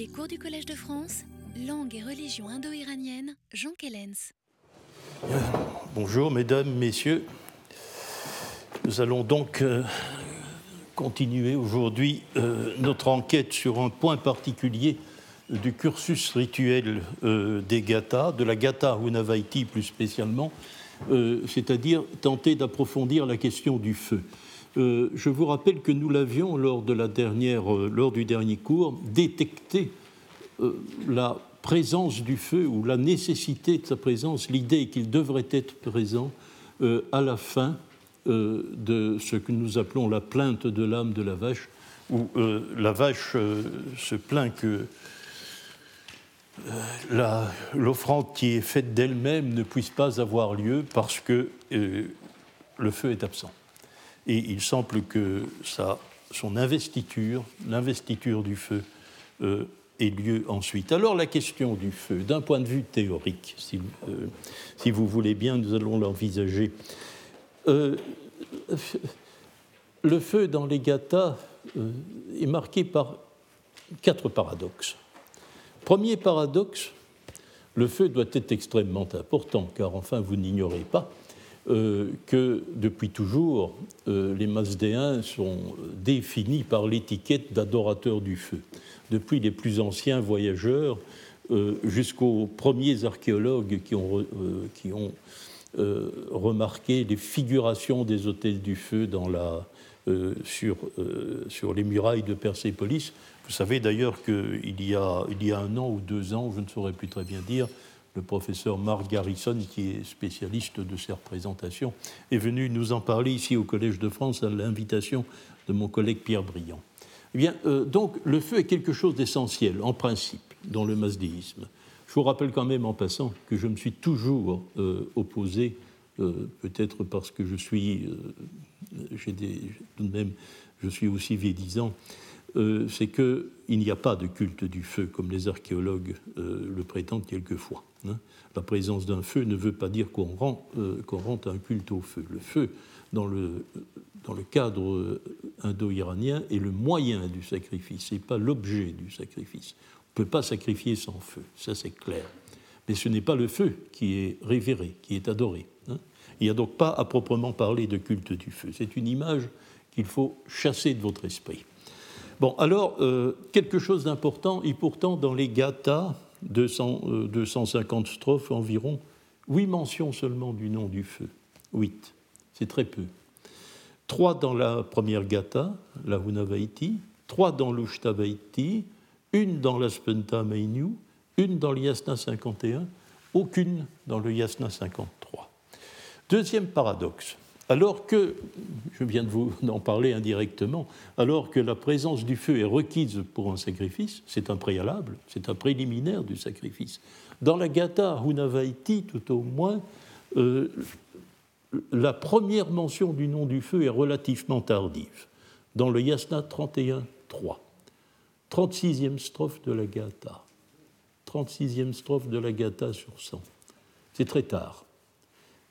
Les cours du Collège de France, langue et religion indo-iranienne, Jean Kellens. Bonjour mesdames, messieurs. Nous allons donc euh, continuer aujourd'hui euh, notre enquête sur un point particulier du cursus rituel euh, des gathas, de la gatha Hunavaiti plus spécialement, c'est-à-dire tenter d'approfondir la question du feu. Je vous rappelle que nous l'avions lors, lors du dernier cours détecté la présence du feu ou la nécessité de sa présence, l'idée qu'il devrait être présent à la fin euh, de ce que nous appelons la plainte de l'âme de la vache, où euh, la vache euh, se plaint que l'offrande qui est faite d'elle-même ne puisse pas avoir lieu parce que le feu est absent. Et il semble que son investiture, l'investiture du feu, ait lieu ensuite. Alors la question du feu, d'un point de vue théorique, si, si vous voulez bien, nous allons l'envisager euh, le feu dans les gathas euh, est marqué par quatre paradoxes. Premier paradoxe, le feu doit être extrêmement important, car enfin vous n'ignorez pas euh, que depuis toujours, les Mazdéens sont définis par l'étiquette d'adorateurs du feu. Depuis les plus anciens voyageurs jusqu'aux premiers archéologues qui ont, qui ont euh, remarquer les figurations des hôtels du feu euh, sur, euh, les murailles de Persépolis. Vous savez d'ailleurs qu'il y, y a un an ou deux ans, je ne saurais plus très bien dire, le professeur Mark Garrison, qui est spécialiste de ces représentations, est venu nous en parler ici au Collège de France à l'invitation de mon collègue Pierre Briand. Eh bien, donc, le feu est quelque chose d'essentiel, en principe, dans le masdéisme. Je vous rappelle quand même en passant que je me suis toujours euh, opposé, euh, peut-être parce que je suis, euh, j'ai tout de même, je suis aussi védisant, c'est qu'il n'y a pas de culte du feu comme les archéologues le prétendent quelquefois. Hein. La présence d'un feu ne veut pas dire qu'on rend, qu'on rend un culte au feu. Le feu, dans le, dans le cadre indo-iranien, est le moyen du sacrifice, et pas l'objet du sacrifice ne peut pas sacrifier sans feu, ça c'est clair. Mais ce n'est pas le feu qui est révéré, qui est adoré. Hein. Il n'y a donc pas à proprement parler de culte du feu. C'est une image qu'il faut chasser de votre esprit. Bon, alors, euh, quelque chose d'important, et pourtant dans les gathas, 200, 250 euh, strophes environ, huit mentions seulement du nom du feu. Huit, c'est très peu. Trois dans la première gatha, la Hunavaiti, trois dans l'Ushtavaiti, une dans l'Aspenta Meinu, une dans le Yasna 51, aucune dans le Yasna 53. Deuxième paradoxe, alors que, je viens de vous en parler indirectement, alors que la présence du feu est requise pour un sacrifice, c'est un préalable, c'est un préliminaire du sacrifice. Dans la Gata Hunavaiti, tout au moins, euh, la première mention du nom du feu est relativement tardive, dans le Yasna 31.3. 36e strophe de la Gata. 36e strophe de la Gata sur 100. C'est très tard,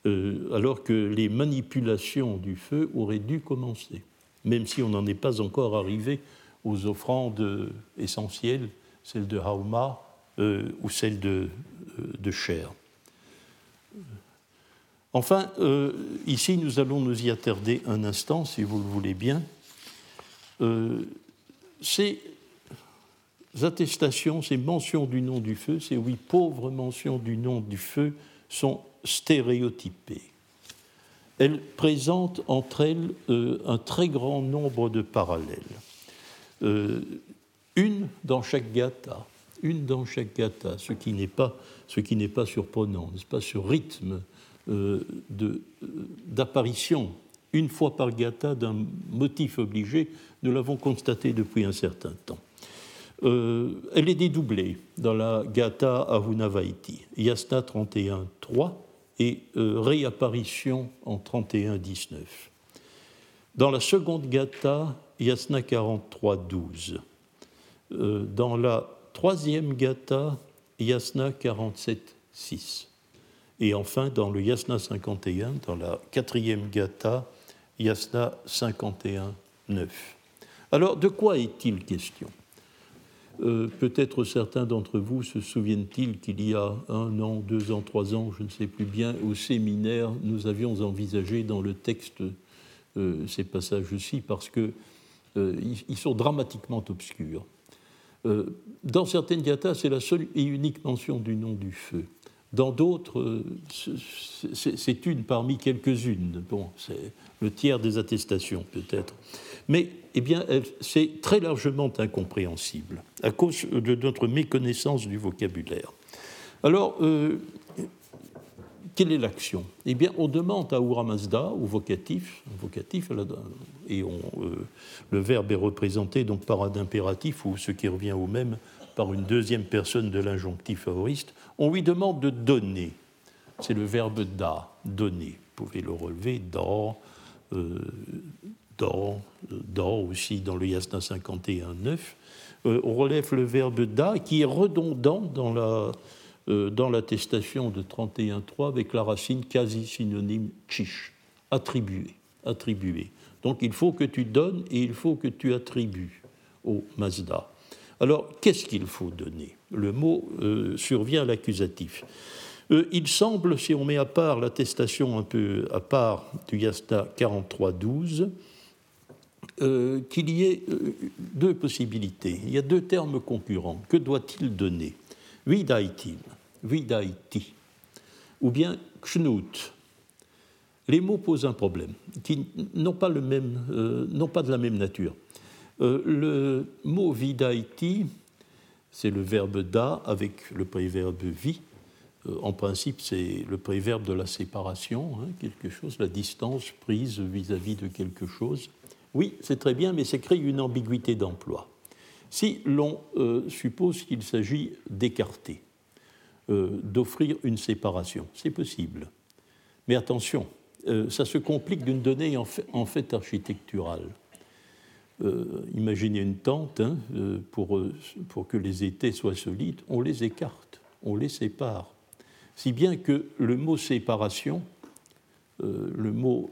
euh, alors que les manipulations du feu auraient dû commencer, même si on n'en est pas encore arrivé aux offrandes essentielles, celles de Hauma euh, ou celles de, euh, chair. Enfin, ici, nous allons nous y attarder un instant, si vous le voulez bien. C'est attestations, ces mentions du nom du feu, ces huit pauvres mentions du nom du feu sont stéréotypées. Elles présentent entre elles euh, un très grand nombre de parallèles. Euh, une dans chaque gata, une dans chaque gata, ce qui n'est pas, ce n'est pas surprenant, n'est-ce pas, ce rythme euh, d'apparition une fois par gata d'un motif obligé, nous l'avons constaté depuis un certain temps. Elle est dédoublée dans la Gata Ahunavaiti, Yasna 31.3 et euh, réapparition en 31.19. Dans la seconde Gata, Yasna 43.12. Euh, dans la troisième Gata, Yasna 47.6. Et enfin, dans le Yasna 51, dans la quatrième Gata, Yasna 51.9. Alors, de quoi est-il question? Euh, peut-être certains d'entre vous se souviennent-ils qu'il y a un an, deux ans, trois ans, je ne sais plus bien, au séminaire, nous avions envisagé dans le texte euh, ces passages-ci parce qu'ils euh, sont dramatiquement obscurs. dans certaines diatas, c'est la seule et unique mention du nom du feu. Dans d'autres, c'est une parmi quelques-unes. Bon, c'est le tiers des attestations peut-être mais eh bien, c'est très largement incompréhensible à cause de notre méconnaissance du vocabulaire. Alors, euh, quelle est l'action? Eh bien, on demande à Ura Mazda, au vocatif, vocatif et on, euh, le verbe est représenté donc par un impératif, ou ce qui revient au même, par une deuxième personne de l'injonctif favoriste, on lui demande de donner. C'est le verbe da, donner. Vous pouvez le relever, dans, euh, dans, aussi dans le yasna 51.9, euh, on relève le verbe da qui est redondant dans la euh, dans l'attestation de 31.3 avec la racine quasi synonyme chish, attribuer, attribuer. Donc il faut que tu donnes et il faut que tu attribues au Mazda. Alors qu'est-ce qu'il faut donner? Le mot euh, survient à l'accusatif. il semble, si on met à part l'attestation un peu à part du Yasna 43.12, euh, qu'il y ait euh, deux possibilités. Il y a deux termes concurrents. Que doit-il donner? Vidaitin, vidaiti, ou bien knut. Les mots posent un problème, qui n'ont pas, le même, euh, pas de la même nature. le mot vidaiti, c'est le verbe da avec le préverbe vi. en principe, c'est le préverbe de la séparation, hein, quelque chose, la distance prise vis à -vis de quelque chose. Oui, c'est très bien, mais ça crée une ambiguïté d'emploi. Si l'on euh, suppose qu'il s'agit d'écarter, euh, d'offrir une séparation, c'est possible. Mais attention, euh, ça se complique d'une donnée en fait, architecturale. imaginez une tente, hein, pour, pour que les étés soient solides, on les écarte, on les sépare. Si bien que le mot séparation, le mot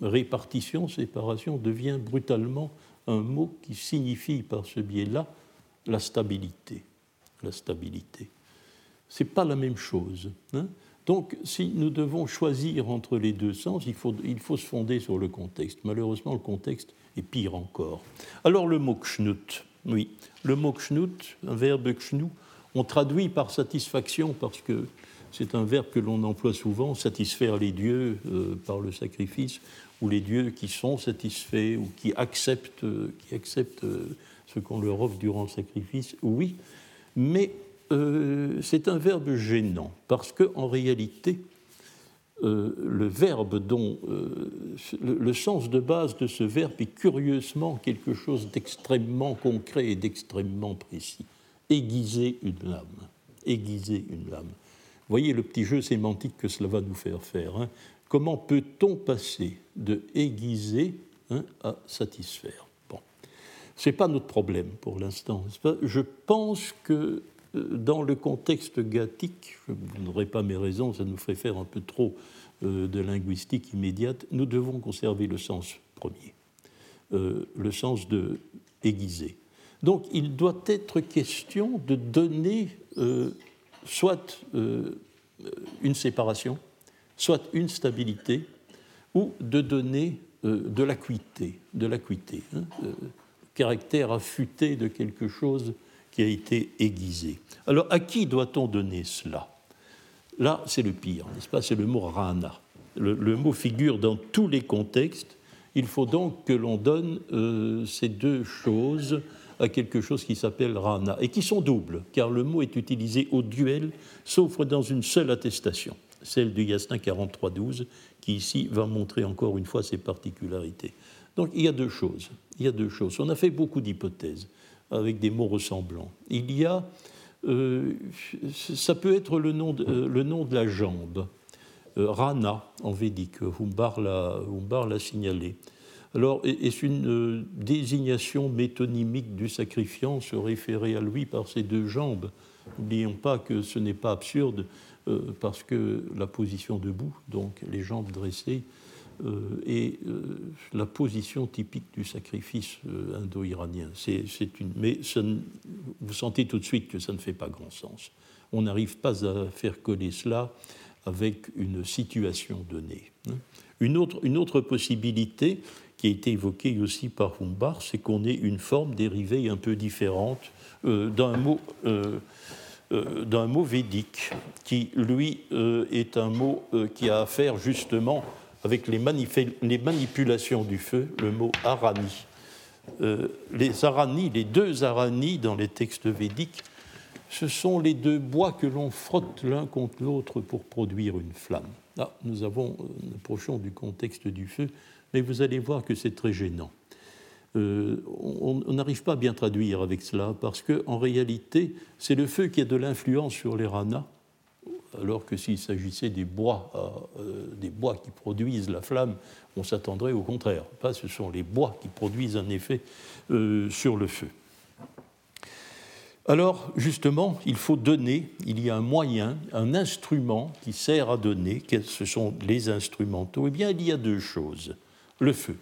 répartition, séparation devient brutalement un mot qui signifie par ce biais-là la stabilité. La stabilité. Ce n'est pas la même chose. Hein. Donc, si nous devons choisir entre les deux sens, il faut, il faut se fonder sur le contexte. Malheureusement, le contexte est pire encore. Alors, le mot knut, oui, le mot knut, un verbe kshnu, on traduit par satisfaction parce que c'est un verbe que l'on emploie souvent, satisfaire les dieux euh, par le sacrifice ou les dieux qui sont satisfaits ou qui acceptent, qui acceptent ce qu'on leur offre durant le sacrifice, oui, mais euh, c'est un verbe gênant, parce qu'en réalité, euh, le verbe dont euh, le, sens de base de ce verbe est curieusement quelque chose d'extrêmement concret et d'extrêmement précis. Aiguiser une lame. Aiguiser une lame. Voyez le petit jeu sémantique que cela va nous faire faire. Hein. Comment peut-on passer de aiguiser hein, à satisfaire Bon, ce n'est pas notre problème pour l'instant. Je pense que euh, dans le contexte gathique, je ne pas mes raisons, ça nous ferait faire un peu trop euh, de linguistique immédiate, nous devons conserver le sens premier, euh, le sens de aiguiser. Donc il doit être question de donner soit une séparation, soit une stabilité ou de donner euh, de l'acuité, de l'acuité, hein, euh, caractère affûté de quelque chose qui a été aiguisé. Alors à qui doit-on donner cela? Là, c'est le pire, n'est-ce pas? C'est le mot rana. Le, mot figure dans tous les contextes. Il faut donc que l'on donne euh, ces deux choses à quelque chose qui s'appelle rana, et qui sont doubles, car le mot est utilisé au duel, sauf dans une seule attestation celle du Yasna 43.12, qui ici va montrer encore une fois ses particularités. Donc il y a deux choses. Il y a deux choses. On a fait beaucoup d'hypothèses avec des mots ressemblants. Il y a, euh, ça peut être le nom de, euh, le nom de la jambe, euh, Rana en védique, Humbar l'a signalé. Alors, est-ce une désignation métonymique du sacrifiant se référer à lui par ses deux jambes N'oublions pas que ce n'est pas absurde euh, parce que la position debout, donc les jambes dressées, est la position typique du sacrifice indo-iranien. mais vous sentez tout de suite que ça ne fait pas grand sens. On n'arrive pas à faire coller cela avec une situation donnée. Hein. Une autre, une autre possibilité qui a été évoquée aussi par Humbach, c'est qu'on ait une forme dérivée un peu différente d'un mot euh, d'un mot védique, qui, lui, euh, est un mot euh, qui a à faire justement avec les, manipulations du feu, le mot arani. les arani, les deux arani dans les textes védiques, ce sont les deux bois que l'on frotte l'un contre l'autre pour produire une flamme. Là, nous avons, nous approchons du contexte du feu, mais vous allez voir que c'est très gênant. Euh, on n'arrive pas à bien traduire avec cela, parce qu'en réalité, c'est le feu qui a de l'influence sur les ranas, alors que s'il s'agissait des bois, euh, des bois qui produisent la flamme, on s'attendrait au contraire. Pas, ce sont les bois qui produisent un effet euh, sur le feu. Alors, justement, il faut donner, il y a un moyen, un instrument qui sert à donner, ce sont les instrumentaux. Eh bien, il y a deux choses. Le feu,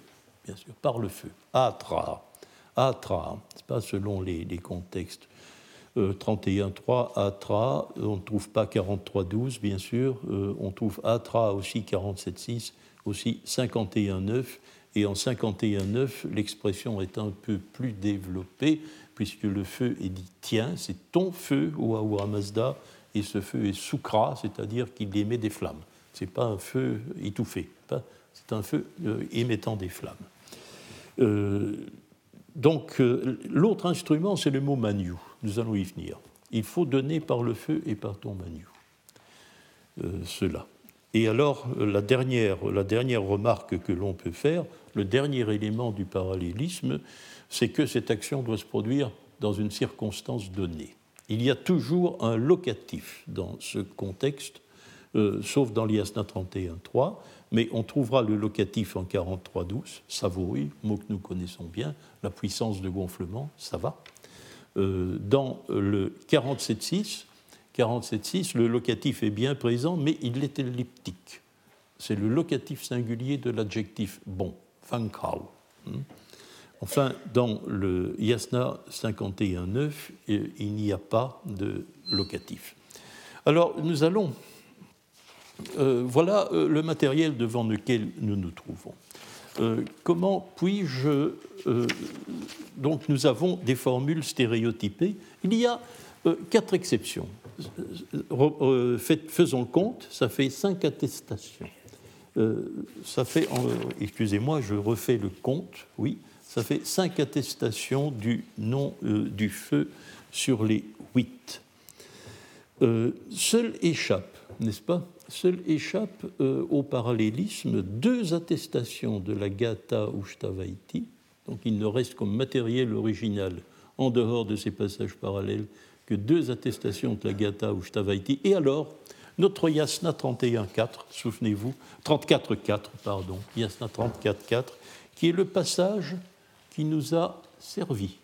bien sûr, par le feu. Atra. Atra, c'est pas selon les, contextes. 31.3, euh, Atra, on ne trouve pas 43.12, bien sûr, euh, on trouve Atra aussi 47.6, aussi 51.9, et en 51.9, l'expression est un peu plus développée, puisque le feu est dit tiens, c'est ton feu, ou Ahura Mazda, et ce feu est soukra, c'est-à-dire qu'il émet des flammes. Ce n'est pas un feu étouffé, c'est un feu euh, émettant des flammes. Euh, donc, euh, l'autre instrument, c'est le mot manu. Nous allons y venir. Il faut donner par le feu et par ton manu. Euh, cela. Et alors, la dernière, la dernière remarque que l'on peut faire, le dernier élément du parallélisme, c'est que cette action doit se produire dans une circonstance donnée. Il y a toujours un locatif dans ce contexte, sauf dans l'IASNA 31.3, mais on trouvera le locatif en 43-12, savoureux, mot que nous connaissons bien, la puissance de gonflement, ça va. Euh, dans le 47-6, 47-6, le locatif est bien présent, mais il est elliptique. C'est le locatif singulier de l'adjectif bon, fankao. Hmm. Enfin, dans le Yasna 51.9, euh, il n'y a pas de locatif. Alors, nous allons euh, voilà euh, le matériel devant lequel nous nous trouvons. Euh, comment puis-je. donc, nous avons des formules stéréotypées. Il y a quatre exceptions. faisons le compte, ça fait cinq attestations. ça fait, excusez-moi, je refais le compte, oui, ça fait cinq attestations du nom du feu sur les huit. seul échappe, n'est-ce pas? Seul échappe euh, au parallélisme deux attestations de la Gata Ushtavaiti, donc il ne reste comme matériel original, en dehors de ces passages parallèles, que deux attestations de la Gata Ushtavaiti. Et alors, notre Yasna 31.4, souvenez-vous, 34.4, pardon, Yasna 34.4, qui est le passage qui nous a servi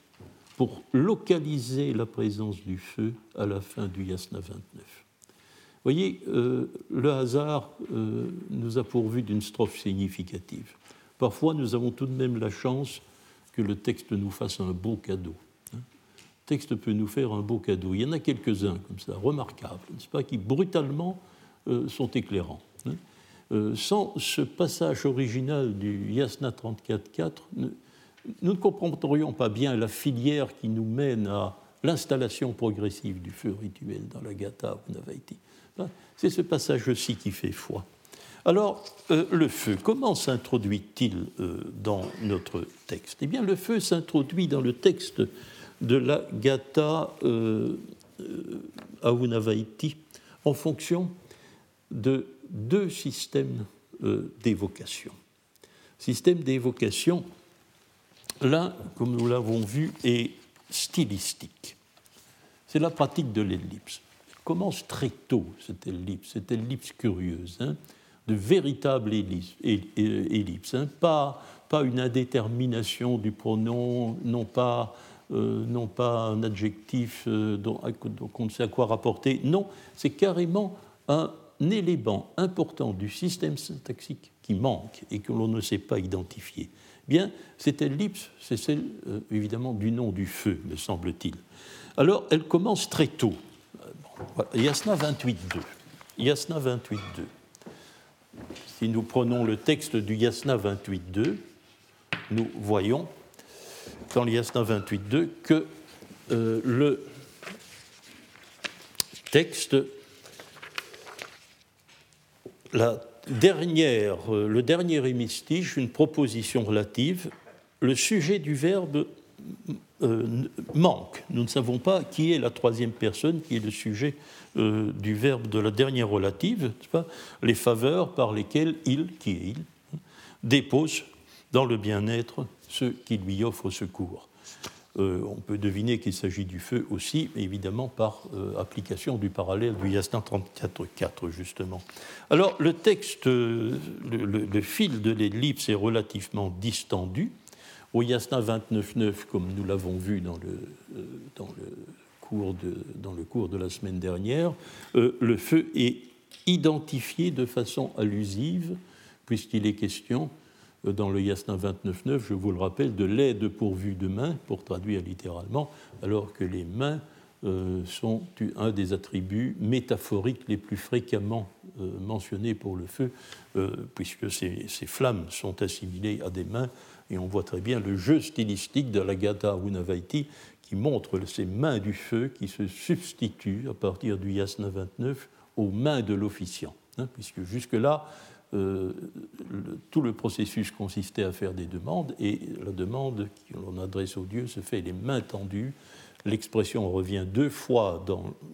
pour localiser la présence du feu à la fin du Yasna 29 voyez, euh, le hasard euh, nous a pourvu d'une strophe significative. Parfois, nous avons tout de même la chance que le texte nous fasse un beau cadeau. Hein. Le texte peut nous faire un beau cadeau. Il y en a quelques-uns comme ça, remarquables, n'est-ce pas, qui brutalement euh, sont éclairants. Hein. sans ce passage original du Yasna 34.4, nous, ne comprendrions pas bien la filière qui nous mène à l'installation progressive du feu rituel dans la Gata ou Navaiti. C'est ce passage-ci qui fait foi. Alors, euh, le feu, comment s'introduit-il euh, dans notre texte? Eh bien, le feu s'introduit dans le texte de la Gata euh, en fonction de deux systèmes d'évocation. Système d'évocation, l'un, comme nous l'avons vu, est stylistique. C'est la pratique de l'ellipse commence très tôt, cette ellipse, cette ellipse curieuse, hein, de véritable ellipse, hein, pas, une indétermination du pronom, non pas, euh, non pas un adjectif euh, dont, on ne sait à quoi rapporter, non, c'est carrément un élément important du système syntaxique qui manque et que l'on ne sait pas identifier Bien, cette ellipse, c'est celle euh, évidemment du nom du feu, me semble-t-il. Alors, elle commence très tôt. Yasna 28.2. Yasna 28.2. Si nous prenons le texte du Yasna 28.2, nous voyons dans le Yasna 28.2 que euh, le texte, euh, le dernier hémistiche, une proposition relative, le sujet du verbe euh, manque. Nous ne savons pas qui est la troisième personne, qui est le sujet euh, du verbe de la dernière relative, pas? Les faveurs par lesquelles il, qui est il, dépose dans le bien-être ceux qui lui offrent secours. Euh, on peut deviner qu'il s'agit du feu aussi, évidemment par application du parallèle du Yasna 34.4, justement. Alors, le texte, le, fil de l'ellipse est relativement distendu. Au Yasna 29.9, comme nous l'avons vu dans le, euh, dans, le cours de, la semaine dernière, le feu est identifié de façon allusive, puisqu'il est question dans le Yasna 29.9, je vous le rappelle, de l'aide pourvue de mains, pour traduire littéralement, alors que les mains euh, sont un des attributs métaphoriques les plus fréquemment euh, mentionnés pour le feu, euh, puisque ces, flammes sont assimilées à des mains, et on voit très bien le jeu stylistique de la Gata Unavaiti qui montre ces mains du feu qui se substituent à partir du Yasna 29 aux mains de l'officiant, hein, puisque jusque-là, euh, tout le processus consistait à faire des demandes, et la demande qu'on adresse au Dieu se fait les mains tendues. L'expression revient deux fois,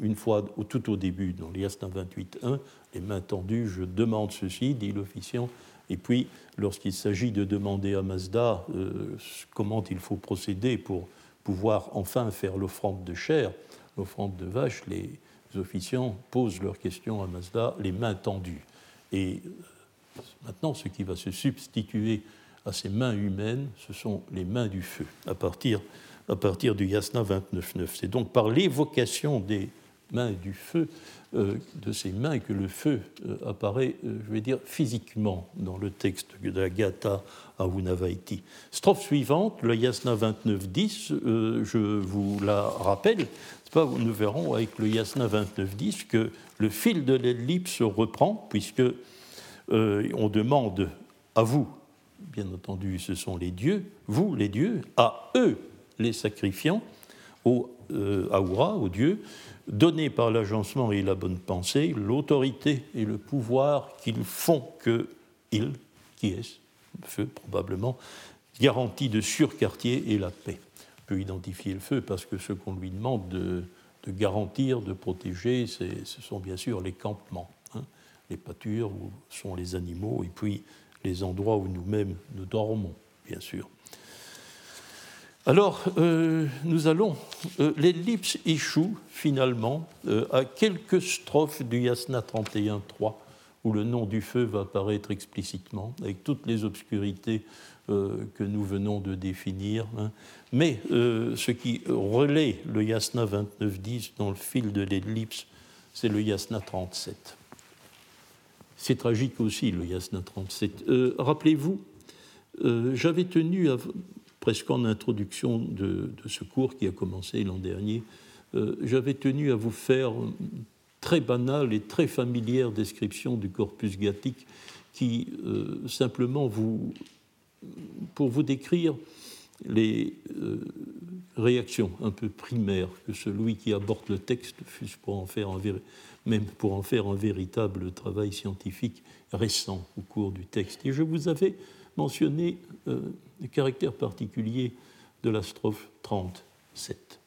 une fois tout au début dans l'Iastin 28.1, les mains tendues, je demande ceci, dit l'officiant, et puis lorsqu'il s'agit de demander à Mazda euh, comment il faut procéder pour pouvoir enfin faire l'offrande de chair, l'offrande de vache, les officiants posent leurs questions à Mazda les mains tendues. Et Maintenant, ce qui va se substituer à ces mains humaines, ce sont les mains du feu, à partir, à partir du Yasna 29.9. C'est donc par l'évocation des mains du feu, euh, de ces mains, que le feu euh, apparaît, euh, je vais dire, physiquement dans le texte de la Gata à Unavaiti. Strophe suivante, le Yasna 29.10, je vous la rappelle, pas, nous verrons avec le Yasna 29.10 que le fil de l'ellipse reprend, puisque on demande à vous, bien entendu, ce sont les dieux, vous les dieux, à eux les sacrifiants, au euh, Aura, aux dieux, donner par l'agencement et la bonne pensée l'autorité et le pouvoir qu'ils font que ils, qui est feu probablement, garantie de surquartier et la paix. On peut identifier le feu parce que ce qu'on lui demande de, garantir, de protéger, ce sont bien sûr les campements les pâtures où sont les animaux, et puis les endroits où nous-mêmes nous dormons, bien sûr. Alors, euh, nous allons. Euh, l'ellipse échoue finalement euh, à quelques strophes du Yasna 31.3, où le nom du feu va apparaître explicitement, avec toutes les obscurités que nous venons de définir. Hein. Mais ce qui relaie le Yasna 29.10 dans le fil de l'ellipse, c'est le Yasna 37. C'est tragique aussi, le Yasna 37. Euh, rappelez-vous, j'avais tenu, presque en introduction de, ce cours qui a commencé l'an dernier, euh, j'avais tenu à vous faire une très banale et très familière description du corpus gathique qui, simplement, vous, pour vous décrire les réactions un peu primaires que celui qui aborde le texte, fût pour en faire un même pour en faire un véritable travail scientifique récent au cours du texte. Et je vous avais mentionné euh, le caractère particulier de la strophe 37.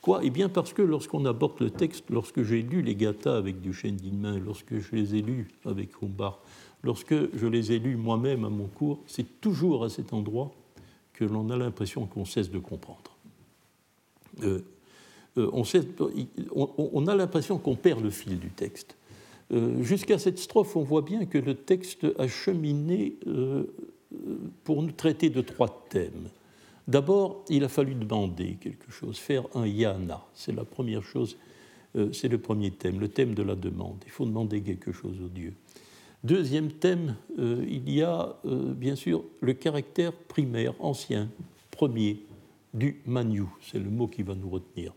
Quoi? Eh bien parce que lorsqu'on aborde le texte, lorsque j'ai lu les gathas avec Duchesne d'Inmain, lorsque je les ai lus avec Humbard, lorsque je les ai lus moi-même à mon cours, c'est toujours à cet endroit que l'on a l'impression qu'on cesse de comprendre. Euh, euh, on, a l'impression qu'on perd le fil du texte. Euh, jusqu'à cette strophe, on voit bien que le texte a cheminé euh, pour nous traiter de trois thèmes. D'abord, il a fallu demander quelque chose, faire un yana. C'est la première chose, c'est le premier thème, le thème de la demande. Il faut demander quelque chose au Dieu. Deuxième thème, euh, il y a euh, bien sûr le caractère primaire, ancien, premier, du Manu. C'est le mot qui va nous retenir.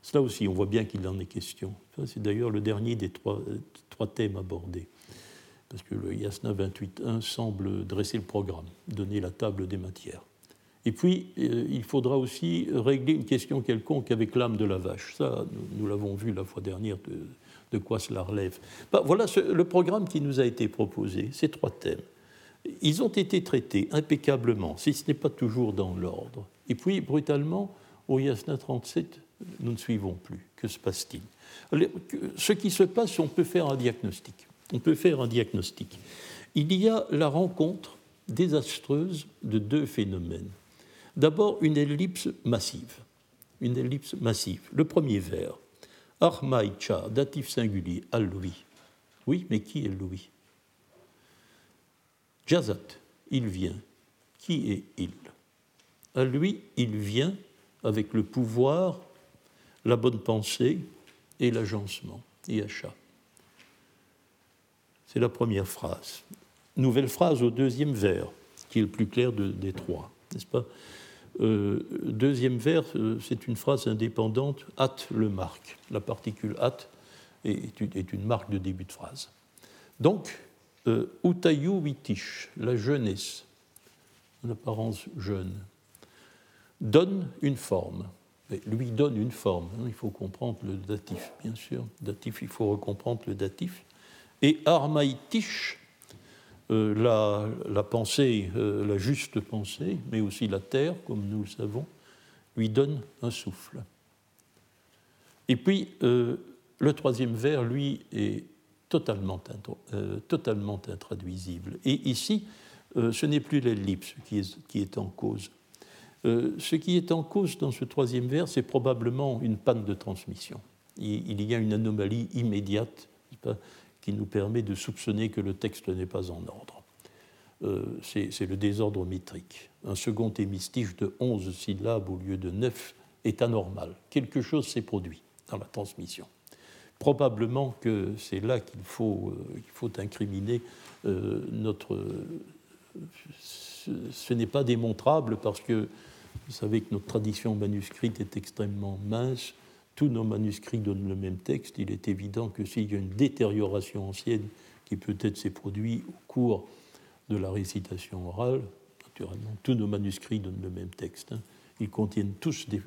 Cela aussi, on voit bien qu'il en est question. C'est d'ailleurs le dernier des trois, trois thèmes abordés. Parce que le Yasna 28.1 semble dresser le programme, donner la table des matières. Et puis, euh, il faudra aussi régler une question quelconque avec l'âme de la vache. Ça, nous, l'avons vu la fois dernière, de, quoi cela relève. Bah, voilà le programme qui nous a été proposé, ces trois thèmes. Ils ont été traités impeccablement, si ce n'est pas toujours dans l'ordre. Et puis, brutalement, au Yasna 37, nous ne suivons plus. Que se passe-t-il? Ce qui se passe, on peut faire un diagnostic. On peut faire un diagnostic. Il y a la rencontre désastreuse de deux phénomènes. D'abord, une ellipse massive. Une ellipse massive. Le premier vers. Armaïcha, datif singulier, à Louis. Oui, mais qui est Louis? Jazat, il vient. Qui est il? À lui, il vient avec le pouvoir, la bonne pensée et l'agencement, achat. C'est la première phrase. Nouvelle phrase au deuxième vers, qui est le plus clair des trois, n'est-ce pas? Euh, deuxième vers, euh, c'est une phrase indépendante, hâte le marque. La particule hâte est, une marque de début de phrase. Donc, euh, utayu vitish, la jeunesse, en apparence jeune, donne une forme. Lui donne une forme. Hein, il faut comprendre le datif, bien sûr. Datif, il faut recomprendre le datif. Et armaïtish, euh, la, pensée, euh, la juste pensée, mais aussi la terre, comme nous le savons, lui donne un souffle. Et puis, euh, le troisième vers, lui, est totalement, totalement intraduisible. Et ici, ce n'est plus l'ellipse qui est, qui est en cause. Ce qui est en cause dans ce troisième vers, c'est probablement une panne de transmission. Il, y a une anomalie immédiate qui nous permet de soupçonner que le texte n'est pas en ordre. Euh, c'est le désordre métrique. Un second hémistiche de 11 syllabes au lieu de 9 est anormal. Quelque chose s'est produit dans la transmission. Probablement que c'est là qu'il faut, euh, incriminer euh, notre... ce n'est pas démontrable parce que vous savez que notre tradition manuscrite est extrêmement mince tous nos manuscrits donnent le même texte, il est évident que s'il y a une détérioration ancienne qui peut-être s'est produite au cours de la récitation orale, naturellement, tous nos manuscrits donnent le même texte. Hein. Ils contiennent tous euh,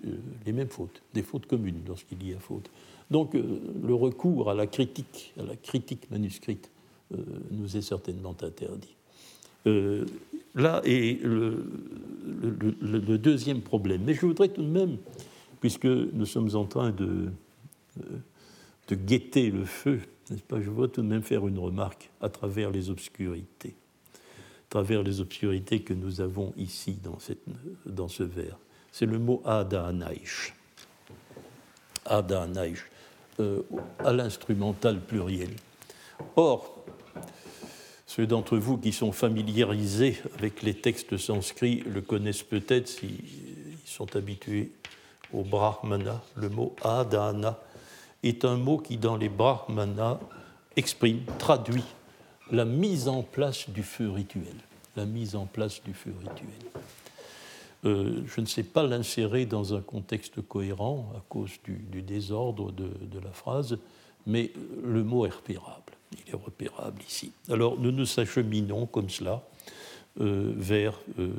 les mêmes fautes, des fautes communes lorsqu'il y a faute. Donc euh, le recours à la critique, à la critique manuscrite, euh, nous est certainement interdit. Là est le, deuxième problème. Mais je voudrais tout de même puisque nous sommes en train de, de guetter le feu, n'est-ce pas Je voudrais tout de même faire une remarque à travers les obscurités, travers les obscurités que nous avons ici dans, ce vers. C'est le mot Adaanaish. Adaanaish, euh, à l'instrumental pluriel. Or, ceux d'entre vous qui sont familiarisés avec les textes sanscrits le connaissent peut-être s'ils sont habitués au brahmana, le mot adana est un mot qui, dans les brahmanas, exprime, traduit la mise en place du feu rituel. La mise en place du feu rituel. Euh, je ne sais pas l'insérer dans un contexte cohérent à cause du, désordre de, de, la phrase, mais le mot est repérable. Il est repérable ici. Alors nous nous acheminons comme cela euh, vers euh,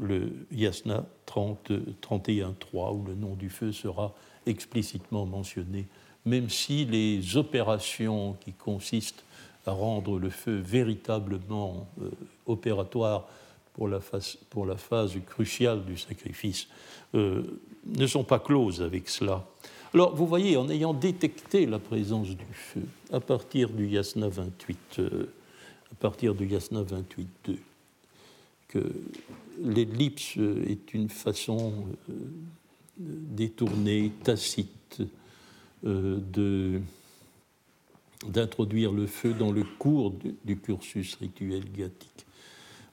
le Yasna 31.3, où le nom du feu sera explicitement mentionné, même si les opérations qui consistent à rendre le feu véritablement euh, opératoire pour la, phase, pour la, phase, cruciale du sacrifice ne sont pas closes avec cela. Alors, vous voyez, en ayant détecté la présence du feu à partir du Yasna 28, à partir du Yasna 28.2, que l'ellipse est une façon euh, détournée, tacite, euh, d'introduire le feu dans le cours du, cursus rituel gathique.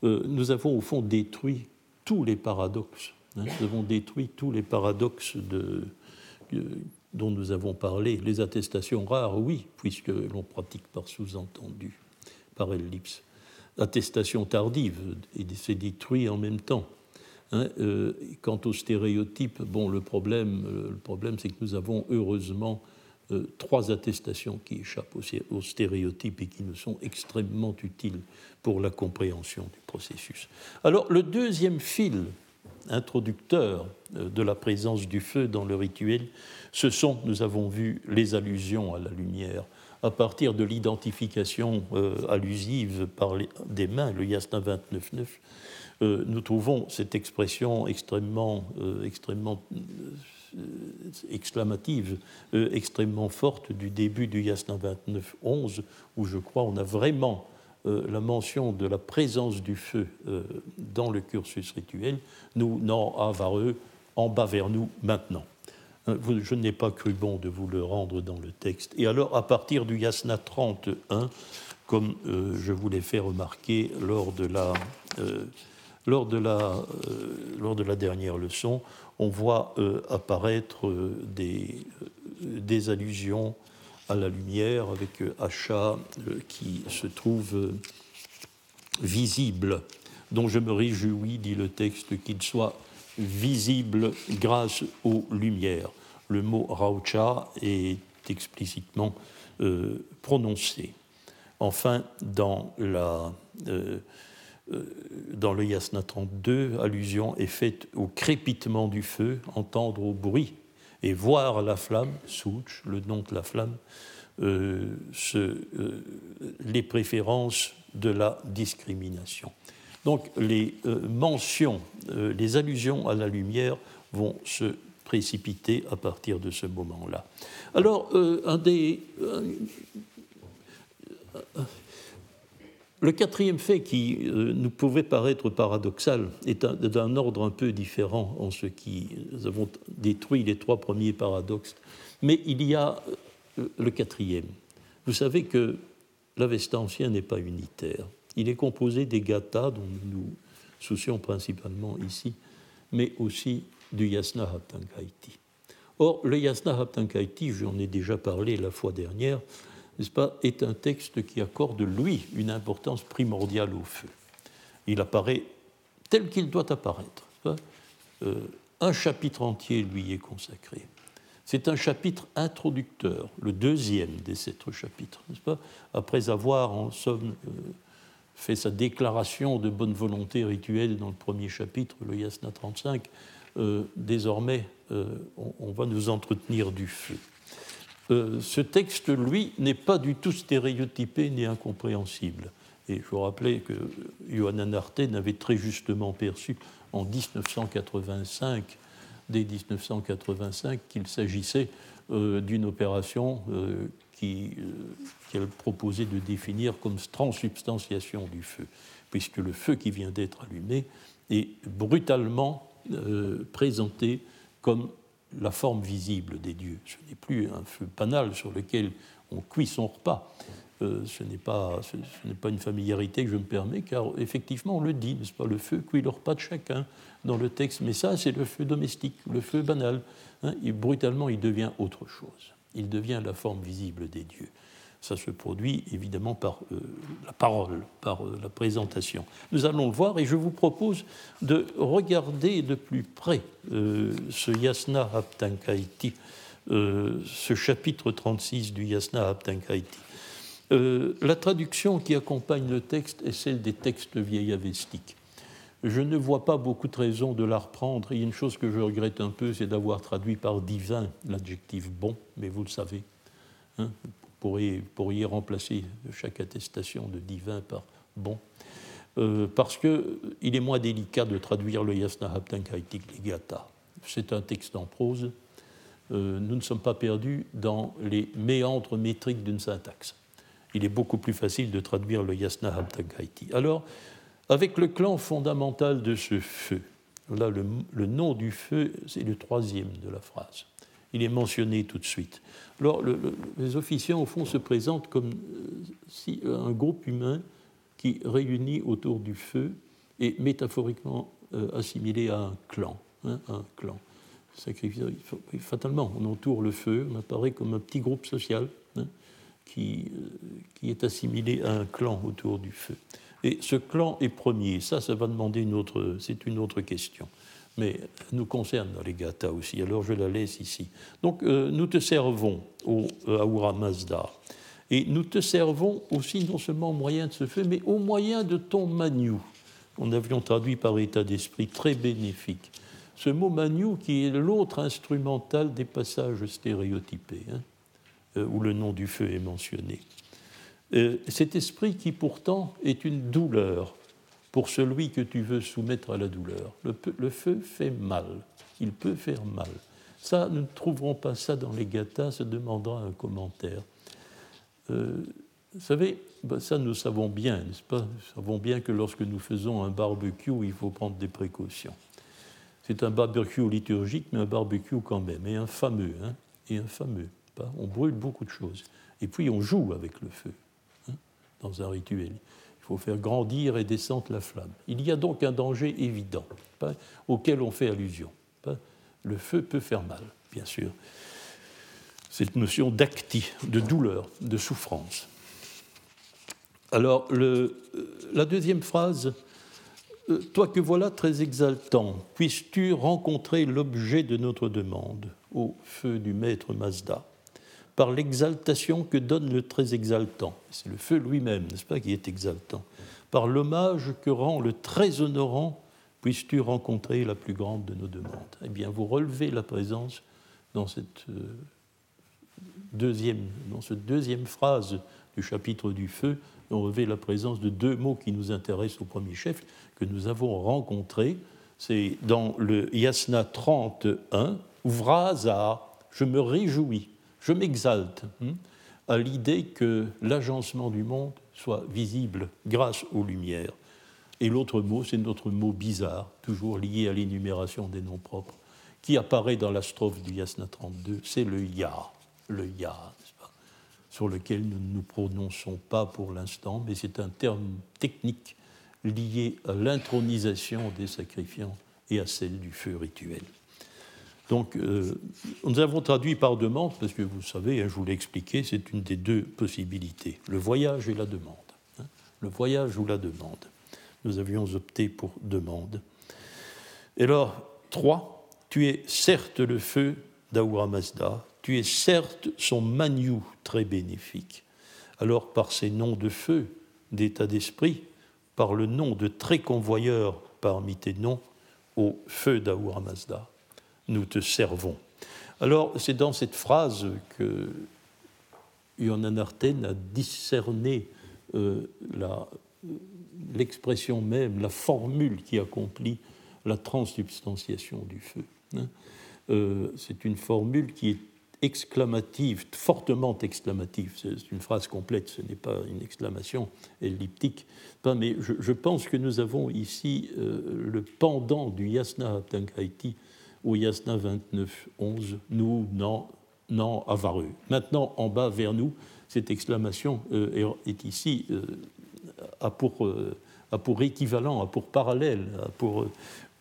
Euh, nous avons au fond détruit tous les paradoxes. Hein. nous avons détruit tous les paradoxes de, dont nous avons parlé. Les attestations rares, oui, puisque l'on pratique par sous-entendu. par ellipse. Attestation tardive, et c'est détruit en même temps. Hein, euh, quant aux stéréotypes, bon, le problème, euh, le problème c'est que nous avons heureusement euh, trois attestations qui échappent aux, stéréotypes et qui nous sont extrêmement utiles pour la compréhension du processus. Alors, le deuxième fil introducteur de la présence du feu dans le rituel, ce sont, nous avons vu, les allusions à la lumière. À partir de l'identification allusive par des mains, le Yasna 29.9, euh, nous trouvons cette expression extrêmement, euh, euh, exclamative, extrêmement forte du début du Yasna 29.11, où je crois on a vraiment la mention de la présence du feu dans le cursus rituel, nous n'en avareux en bas vers nous maintenant. Je n'ai pas cru bon de vous le rendre dans le texte. Et alors, à partir du Yasna 31, comme je vous l'ai fait remarquer lors de la lors de la, euh, lors de la dernière leçon, on voit euh, apparaître euh, des, des, allusions à la lumière avec achat qui se trouve visible, dont je me réjouis, dit le texte, qu'il soit visible grâce aux lumières. Le mot raucha est explicitement prononcé. Enfin, dans euh, dans le Yasna 32, allusion est faite au crépitement du feu, entendre au bruit et voir la flamme, Souch, le nom de la flamme, euh, euh, les préférences de la discrimination. Donc les mentions, les allusions à la lumière vont se précipiter à partir de ce moment-là. Alors, un des, le quatrième fait qui euh, nous pouvait paraître paradoxal est d'un ordre un peu différent en ce qui nous avons détruit les trois premiers paradoxes. Mais il y a euh, le quatrième. Vous savez que l'Avesta ancien n'est pas unitaire. Il est composé des gathas dont nous nous soucions principalement ici, mais aussi du yasna haptankaiti. Or, le yasna haptankaiti, j'en ai déjà parlé la fois dernière, n'est-ce pas, est un texte qui accorde, lui, une importance primordiale au feu. Il apparaît tel qu'il doit apparaître. Euh, un chapitre entier lui est consacré. C'est un chapitre introducteur, le deuxième des sept chapitres, n'est-ce pas? Après avoir, en somme, euh, fait sa déclaration de bonne volonté rituelle dans le premier chapitre, le Yasna 35, euh, désormais, on, va nous entretenir du feu. Euh, ce texte, lui, n'est pas du tout stéréotypé ni incompréhensible. Et je vous rappelais que Johanna Arte n'avait très justement perçu en 1985, dès 1985, qu'il s'agissait euh, d'une opération euh, qu'elle proposait de définir comme transsubstantiation du feu, puisque le feu qui vient d'être allumé est brutalement présenté comme la forme visible des dieux. Ce n'est plus un feu banal sur lequel on cuit son repas. Euh, ce n'est pas, pas, une familiarité que je me permets, car effectivement, on le dit, n'est-ce pas, le feu cuit le repas de chacun dans le texte, mais ça, c'est le feu domestique, le feu banal. Hein, et brutalement, il devient autre chose. Il devient la forme visible des dieux. Ça se produit évidemment par euh, la parole, par euh, la présentation. Nous allons le voir et je vous propose de regarder de plus près euh, ce Yasna Aptankaiti, ce chapitre 36 du Yasna Aptankaiti. la traduction qui accompagne le texte est celle des textes vieillavestiques. Je ne vois pas beaucoup de raisons de la reprendre. A une chose que je regrette un peu, c'est d'avoir traduit par divin l'adjectif bon, mais vous le savez. Hein, pourriez, pourriez remplacer chaque attestation de divin par bon, euh, parce qu'il est moins délicat de traduire le Yasna Haptankaitik Ligata. C'est un texte en prose. Euh, nous ne sommes pas perdus dans les méandres métriques d'une syntaxe. Il est beaucoup plus facile de traduire le Yasna Haptankaiti. Alors, avec le clan fondamental de ce feu, là, le nom du feu, c'est le troisième de la phrase. Il est mentionné tout de suite. Alors, les officiants, au fond, se présentent comme euh, euh, un groupe humain qui réunit autour du feu et métaphoriquement euh, assimilé à un clan. Hein, un clan. Fatalement, on entoure le feu, on apparaît comme un petit groupe social. Hein. qui, qui est assimilé à un clan autour du feu. Et ce clan est premier. Ça, ça va demander une autre, c'est une autre question. Mais nous concerne gathas aussi. Alors je la laisse ici. Donc euh, nous te servons au euh, Ahura Mazda. Et nous te servons aussi non seulement au moyen de ce feu, mais au moyen de ton maniou. On avions traduit par état d'esprit très bénéfique. Ce mot maniou qui est l'autre instrumental des passages stéréotypés, hein, euh, où le nom du feu est mentionné. Euh, cet esprit qui pourtant est une douleur pour celui que tu veux soumettre à la douleur. Le, feu fait mal, il peut faire mal. Ça, nous ne trouverons pas ça dans les gathas, ça demandera un commentaire. Euh, vous savez, ben, ça nous savons bien, n'est-ce pas? Nous savons bien que lorsque nous faisons un barbecue, il faut prendre des précautions. C'est un barbecue liturgique, mais un barbecue quand même, et un fameux, hein, et un fameux. On brûle beaucoup de choses. Et puis on joue avec le feu dans un rituel. Il faut faire grandir et descendre la flamme. Il y a donc un danger évident auquel on fait allusion. Le feu peut faire mal, bien sûr. Cette notion d'acti, de douleur, de souffrance. Alors, euh, la deuxième phrase, euh, Toi que voilà très exaltant, puisses-tu rencontrer l'objet de notre demande, au feu du maître Mazda? Par l'exaltation que donne le très exaltant. C'est le feu lui-même, n'est-ce pas, qui est exaltant. Par l'hommage que rend le très honorant, puisses-tu rencontrer la plus grande de nos demandes. Eh bien, vous relevez la présence dans cette euh, deuxième, dans cette deuxième phrase du chapitre du feu, on revêt la présence de deux mots qui nous intéressent au premier chef, que nous avons rencontrés. C'est dans le Yasna 31, Ouvraza, je me réjouis je m'exalte hein, à l'idée que l'agencement du monde soit visible grâce aux lumières. Et l'autre mot, c'est notre mot bizarre, toujours lié à l'énumération des noms propres, qui apparaît dans la strophe du Yasna 32, c'est le Ya, le Ya, sur lequel nous ne nous prononçons pas pour l'instant, mais c'est un terme technique lié à l'intronisation des sacrifiants et à celle du feu rituel. Donc, euh, nous avons traduit par demande, parce que vous savez, hein, je vous l'ai expliqué, c'est une des deux possibilités, le voyage et la demande. Hein. le voyage ou la demande. Nous avions opté pour demande. Et alors, trois, tu es certes le feu d'Aoura Mazda, tu es certes son maniou très bénéfique. Alors, par ces noms de feu, d'état d'esprit, par le nom de très convoyeur parmi tes noms, au feu d'Aoura Mazda, nous te servons. Alors, c'est dans cette phrase que Arten a discerné euh, l'expression même, la formule qui accomplit la transsubstantiation du feu. Hein. Euh, c'est une formule qui est exclamative, fortement exclamative. C'est une phrase complète, ce n'est pas une exclamation elliptique. mais je, pense que nous avons ici euh, le pendant du yasna Haptankaiti au Yasna 29, 11, nous, non, non, avaru. Maintenant, en bas vers nous, cette exclamation euh, est, ici, euh, a, pour, euh, a, pour, équivalent, a pour parallèle, a pour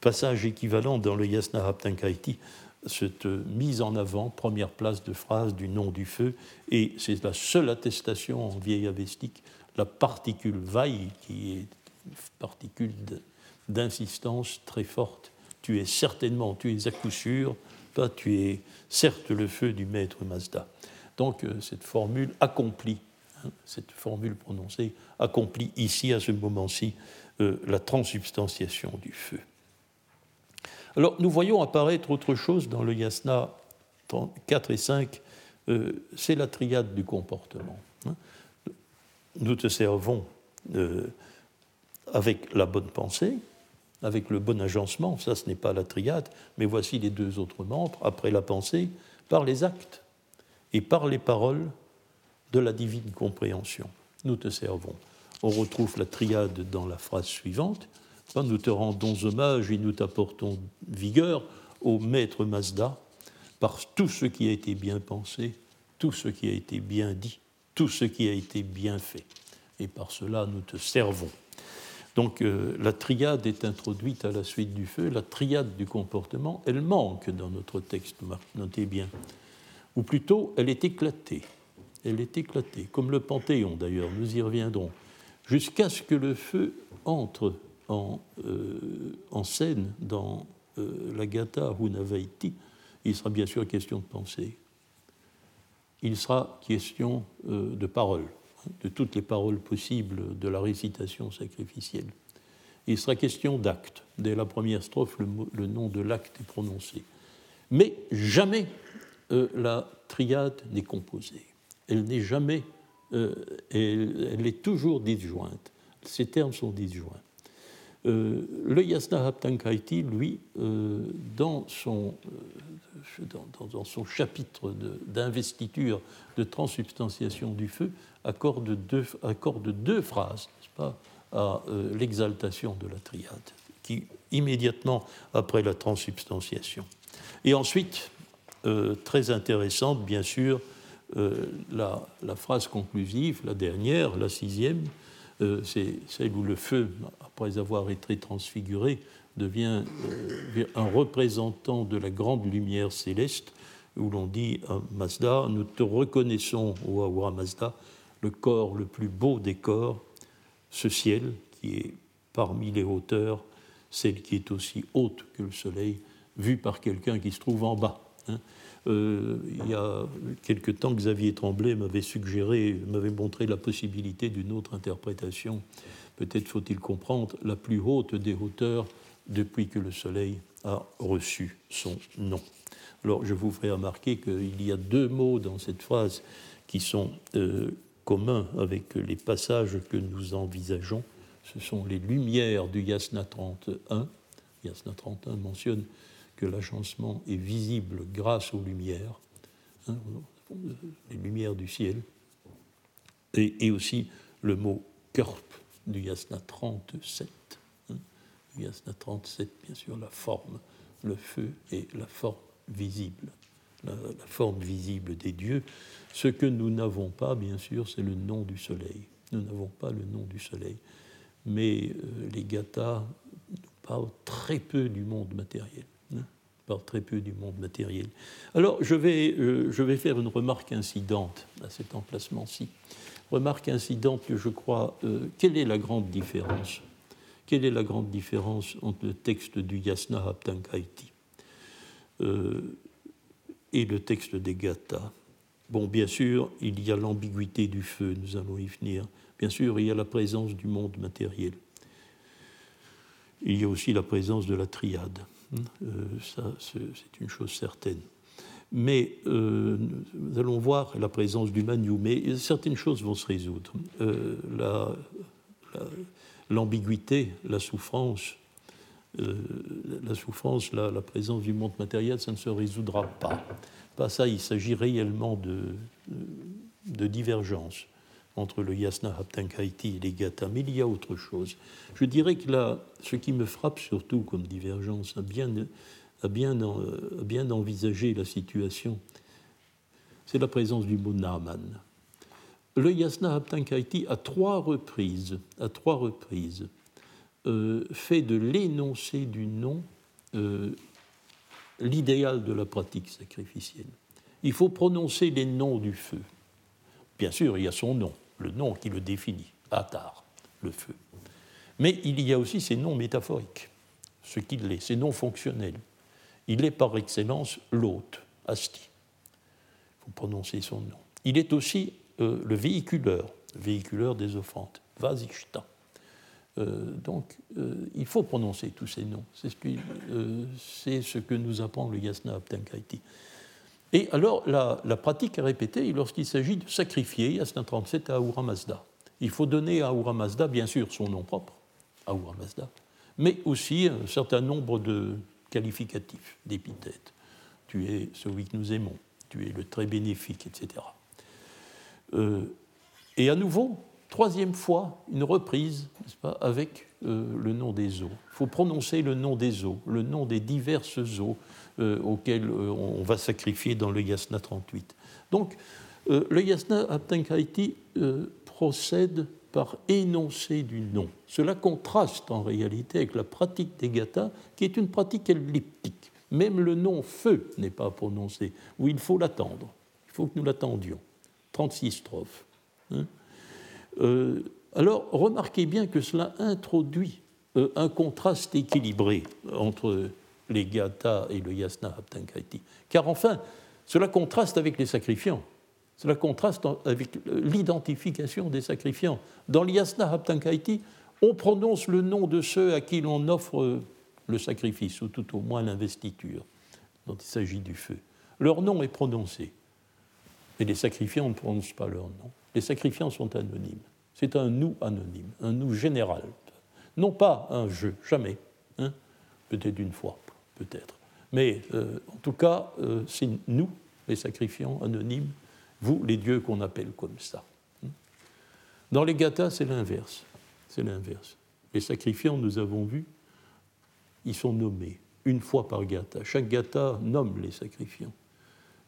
passage équivalent dans le Yasna Haptankaiti, cette mise en avant, première place de phrase du nom du feu, et c'est la seule attestation en vieil avestique, la particule vaille, qui est une particule d'insistance très forte tu es certainement, tu es à coup sûr, tu es certes le feu du maître Mazda. Donc euh, cette formule accomplit, hein, cette formule prononcée accomplit ici, à ce moment-ci, euh, la transubstantiation du feu. Alors nous voyons apparaître autre chose dans le yasna 4 et 5, euh, c'est la triade du comportement. Hein. Nous te servons avec la bonne pensée, avec le bon agencement, ça ce n'est pas la triade, mais voici les deux autres membres, après la pensée, par les actes et par les paroles de la divine compréhension. Nous te servons. On retrouve la triade dans la phrase suivante. Nous te rendons hommage et nous t'apportons vigueur au maître Mazda par tout ce qui a été bien pensé, tout ce qui a été bien dit, tout ce qui a été bien fait. Et par cela, nous te servons. Donc euh, la triade est introduite à la suite du feu, la triade du comportement, elle manque dans notre texte, notez bien. Ou plutôt, elle est éclatée. Elle est éclatée, comme le Panthéon d'ailleurs, nous y reviendrons, jusqu'à ce que le feu entre en, en scène dans la Gata Hunavaiti. Il sera bien sûr question de pensée. Il sera question de parole, de toutes les paroles possibles de la récitation sacrificielle. Il sera question d'acte. Dès la première strophe, le, nom de l'acte est prononcé. Mais jamais euh, la triade n'est composée. Elle n'est jamais, euh, elle, est toujours disjointe. Ces termes sont disjoints. Euh, le Yasna Haptankaiti, lui, dans, son, dans, son chapitre d'investiture de, transsubstantiation du feu, accorde deux, accorde deux phrases, pas, à euh, l'exaltation de la triade, qui immédiatement après la transsubstantiation. Et ensuite, euh, très intéressante, bien sûr, euh, la, phrase conclusive, la dernière, la sixième, c'est celle où le feu, après avoir été transfiguré, devient un représentant de la grande lumière céleste, où l'on dit à Mazda, nous te reconnaissons, ô Ahura Mazda, le corps le plus beau des corps, ce ciel qui est parmi les hauteurs, celle qui est aussi haute que le soleil, vue par quelqu'un qui se trouve en bas. Hein. Euh, il y a quelque temps, Xavier Tremblay m'avait suggéré, m'avait montré la possibilité d'une autre interprétation. Peut-être faut-il comprendre la plus haute des hauteurs depuis que le soleil a reçu son nom. Alors je vous ferai remarquer qu'il y a deux mots dans cette phrase qui sont euh, commun avec les passages que nous envisageons. Ce sont les lumières du Yasna 31. Yasna 31 mentionne que l'agencement est visible grâce aux lumières, hein, les lumières du ciel, et, aussi le mot Körp du Yasna 37. Hein, Yasna 37, bien sûr, la forme, le feu et la forme visible la, forme visible des dieux. Ce que nous n'avons pas, bien sûr, c'est le nom du soleil. Nous n'avons pas le nom du soleil. Mais euh, les Gathas parlent très peu du monde matériel. Hein, très peu du monde matériel. Alors, je vais, euh, je vais faire une remarque incidente à cet emplacement-ci. Remarque incidente je crois. Euh, quelle est la grande différence Quelle est la grande différence entre le texte du Yasna Haptankaiti et le texte des Gathas. Bon, bien sûr, il y a l'ambiguïté du feu, nous allons y venir. Bien sûr, il y a la présence du monde matériel. Il y a aussi la présence de la triade. Euh, ça, c'est une chose certaine. Mais euh, nous allons voir la présence du Manu, mais certaines choses vont se résoudre. Euh, l'ambiguïté, la, souffrance, euh, la souffrance, la, présence du monde matériel, ça ne se résoudra pas. Pas ça, il s'agit réellement de, de divergence entre le Yasna Haptankaiti et les Gata, mais il y a autre chose. Je dirais que là, ce qui me frappe surtout comme divergence, à bien, à bien, à bien envisager la situation, c'est la présence du mot Naaman. Le Yasna Haptankaiti, à trois reprises, à trois reprises, euh, fait de l'énoncé du nom euh, l'idéal de la pratique sacrificielle. Il faut prononcer les noms du feu. Bien sûr, il y a son nom, le nom qui le définit, Atar, le feu. Mais il y a aussi ses noms métaphoriques, ce qu'il est, ses noms fonctionnels. Il est par excellence l'hôte, Asti. Il faut prononcer son nom. Il est aussi euh, le véhiculeur, le véhiculeur des offrandes, Vasishta. Euh, donc, euh, il faut prononcer tous ces noms. C'est ce, que nous apprend le Yasna Abtenkaiti. Et alors, la, pratique est répétée lorsqu'il s'agit de sacrifier Yasna 37 à Ahura Mazda. Il faut donner à Ahura Mazda, bien sûr, son nom propre, Ahura Mazda, mais aussi un certain nombre de qualificatifs, d'épithètes. Tu es celui que nous aimons, tu es le très bénéfique, etc. et à nouveau, Troisième fois, une reprise, n'est-ce pas, avec euh, le nom des eaux. Il faut prononcer le nom des eaux, le nom des diverses eaux euh, auxquelles euh, on va sacrifier dans le Yasna 38. Donc, le Yasna Aptankaiti procède par énoncé du nom. Cela contraste en réalité avec la pratique des gathas, qui est une pratique elliptique. Même le nom feu n'est pas prononcé, où il faut l'attendre. Il faut que nous l'attendions. 36 strophes. Hein. alors, remarquez bien que cela introduit un contraste équilibré entre les Gata et le Yasna Haptankaiti. Car enfin, cela contraste avec les sacrifiants. Cela contraste avec l'identification des sacrifiants. Dans l'Yasna Haptankaiti, on prononce le nom de ceux à qui l'on offre le sacrifice, ou tout au moins l'investiture, dont il s'agit du feu. Leur nom est prononcé. Mais les sacrifiants ne prononcent pas leur nom. Les sacrifiants sont anonymes. C'est un nous anonyme, un nous général. Non pas un je, jamais. Hein peut-être une fois, peut-être. Mais euh, en tout cas, euh, c'est nous, les sacrifiants anonymes, vous, les dieux qu'on appelle comme ça. Hein. Dans les gathas, c'est l'inverse. C'est l'inverse. Les sacrifiants, nous avons vu, ils sont nommés une fois par gatha. Chaque gatha nomme les sacrifiants.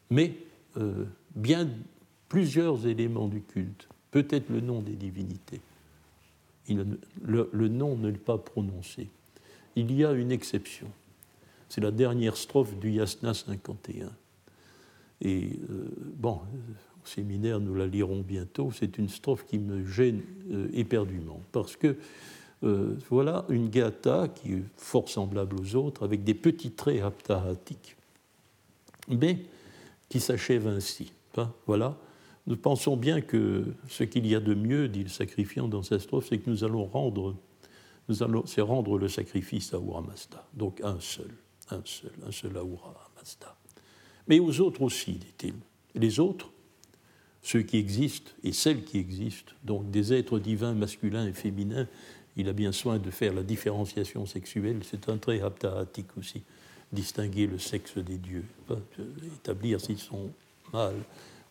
Mais euh, bien plusieurs éléments du culte, peut-être le nom des divinités, le, nom n'est pas prononcé. Il y a une exception. C'est la dernière strophe du Yasna 51. Et euh, bon, au séminaire, nous la lirons bientôt. C'est une strophe qui me gêne euh, éperdument, parce que euh, voilà une gata qui est fort semblable aux autres, avec des petits traits haptahatiques, mais qui s'achève ainsi. Hein, voilà. Nous pensons bien que ce qu'il y a de mieux, dit le sacrifiant dans cette strophe, c'est que nous allons rendre, nous allons, c'est rendre le sacrifice à Uramasta. Donc un seul, un seul, un seul Ahura Amasta. Mais aux autres aussi, dit-il. Les autres, ceux qui existent et celles qui existent, donc des êtres divins masculins et féminins, il a bien soin de faire la différenciation sexuelle, c'est un trait haptahatique aussi, distinguer le sexe des dieux, établir s'ils sont mâles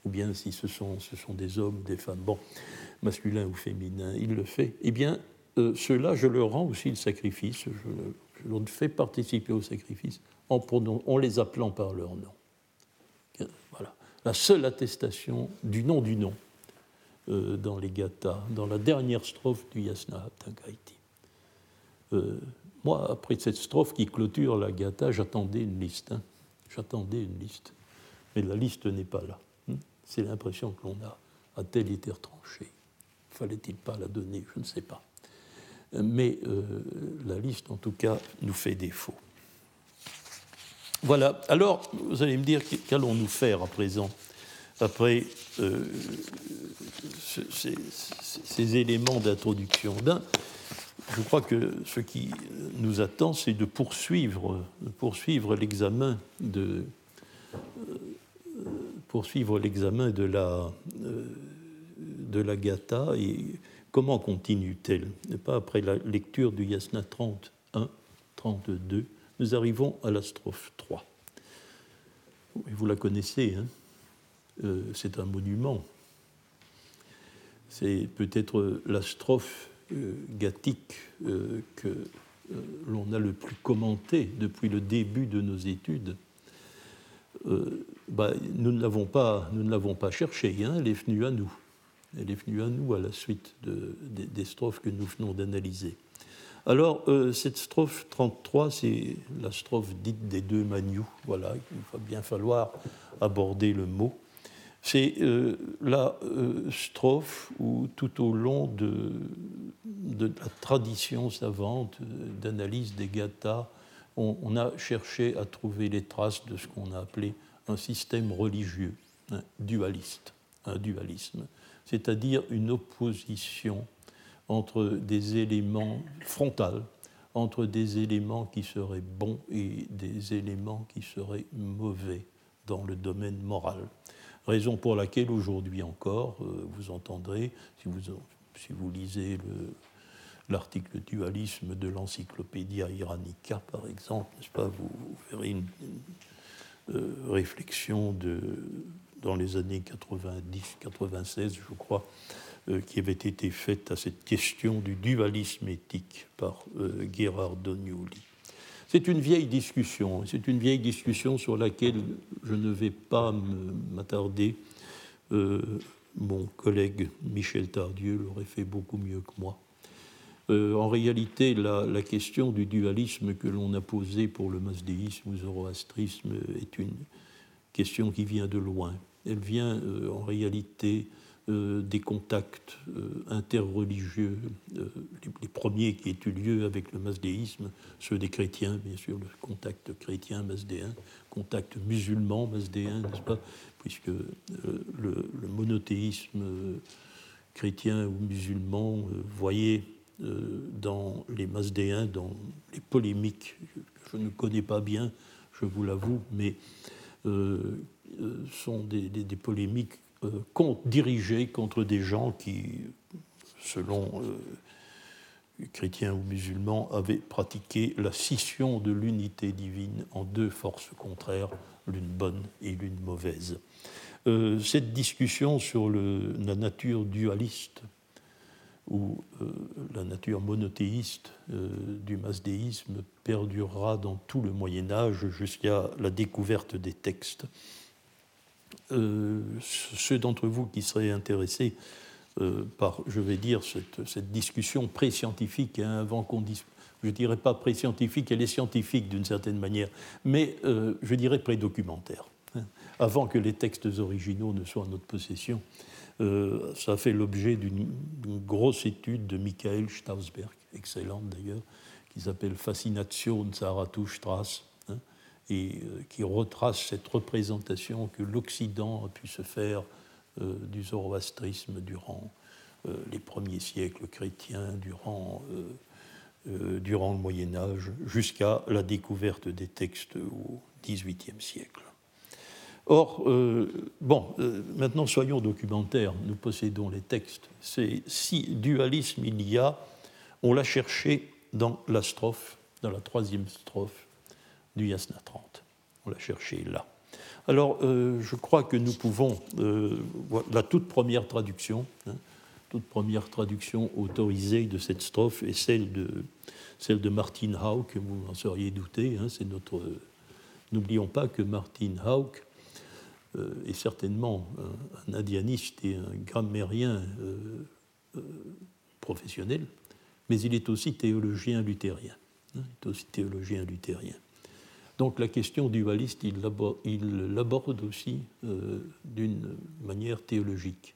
ou bien si ce sont, ce sont des hommes, des femmes, bon, masculins ou féminins, il le fait. Eh bien, euh, ceux-là, je leur rends aussi le sacrifice, je, leur fais participer au sacrifice en les appelant par leur nom. Voilà, la seule attestation du nom du nom euh, dans les gathas, dans la dernière strophe du Yasna Haptagaiti. Euh, moi, après cette strophe qui clôture la gatha, j'attendais une liste. Hein. J'attendais une liste. Mais la liste n'est pas là. Hein. C'est l'impression que l'on a. A-t-elle été retranchée Fallait-il pas la donner? Je ne sais pas. Mais euh, la liste, en tout cas, nous fait défaut. Voilà. Alors, vous allez me dire, qu'allons-nous faire à présent après euh, ces, éléments d'introduction? je crois que ce qui nous attend, c'est de poursuivre, poursuivre l'examen de euh, poursuivre l'examen de la de la Gata et comment continue-t-elle? Pas après la lecture du Yasna 31, 32, nous arrivons à la strophe 3. Vous la connaissez, hein euh, c'est un monument. C'est peut-être la strophe euh, gathique euh, que l'on a le plus commenté depuis le début de nos études. Bah, nous ne l'avons pas, nous ne l'avons pas cherchée, hein, elle est venue à nous. Elle est venue à nous à la suite des strophes que nous venons d'analyser. Alors, cette strophe 33, c'est la strophe dite des deux manious. Voilà, il va bien falloir aborder le mot. C'est euh, la euh, strophe où tout au long de, la tradition savante d'analyse des gathas, on, a cherché à trouver les traces de ce qu'on a appelé un système religieux, dualiste, un dualisme, c'est-à-dire une opposition entre des éléments frontaux, entre des éléments qui seraient bons et des éléments qui seraient mauvais dans le domaine moral. Raison pour laquelle aujourd'hui encore, euh, vous entendrez, si vous, si vous lisez l'article dualisme de l'encyclopédia Iranica, par exemple, n'est-ce pas, vous, verrez une, euh, réflexion de, dans les années 90-96, je crois, qui avait été faite à cette question du dualisme éthique par Gérard Donioli. C'est une vieille discussion, c'est une vieille discussion sur laquelle je ne vais pas m'attarder. Euh, mon collègue Michel Tardieu l'aurait fait beaucoup mieux que moi. Euh, en réalité, la, question du dualisme que l'on a posée pour le masdéisme ou zoroastrisme est une question qui vient de loin. elle vient en réalité des contacts interreligieux, les, premiers qui aient eu lieu avec le masdéisme, ceux des chrétiens, bien sûr, le contact chrétien masdéen, contact musulman masdéen, n'est-ce pas Puisque le, monothéisme chrétien ou musulman voyait dans les masdéens, dans les polémiques que je ne connais pas bien, je vous l'avoue, mais euh, euh, sont des, polémiques euh, dirigées contre des gens qui, selon chrétiens ou musulmans, avaient pratiqué la scission de l'unité divine en deux forces contraires, l'une bonne et l'une mauvaise. cette discussion sur la nature dualiste ou la nature monothéiste du masdéisme perdurera dans tout le Moyen Âge jusqu'à la découverte des textes. Euh, ceux d'entre vous qui seraient intéressés euh, par, je vais dire, cette, discussion pré-scientifique, hein, avant qu'on dise, je dirais pas pré-scientifique, elle est scientifique d'une certaine manière, mais euh, je dirais pré-documentaire, hein, avant que les textes originaux ne soient en notre possession. ça fait l'objet d'une grosse étude de Michael Stausberg, excellente d'ailleurs, qui s'appelle Fascination Zarathustra, euh, qui retrace cette représentation que l'Occident a pu se faire euh, du zoroastrisme durant euh, les premiers siècles chrétiens, durant, durant le Moyen Âge, jusqu'à la découverte des textes au XVIIIe siècle. Or, bon, maintenant soyons documentaires, nous possédons les textes. Si dualisme il y a, on l'a cherché dans la strophe, dans la troisième strophe du Yasna 30. On l'a cherché là. Alors, euh, je crois que nous pouvons, euh, la toute première traduction, hein, toute première traduction autorisée de cette strophe est celle de, celle de Martin Hauck, vous en seriez douté, hein, c'est notre... N'oublions pas que Martin Hauck euh, est certainement un, indianiste et un grammairien professionnel, mais il est aussi théologien luthérien. Hein, il est aussi théologien luthérien. Donc la question dualiste, il l'aborde aussi euh, d'une manière théologique.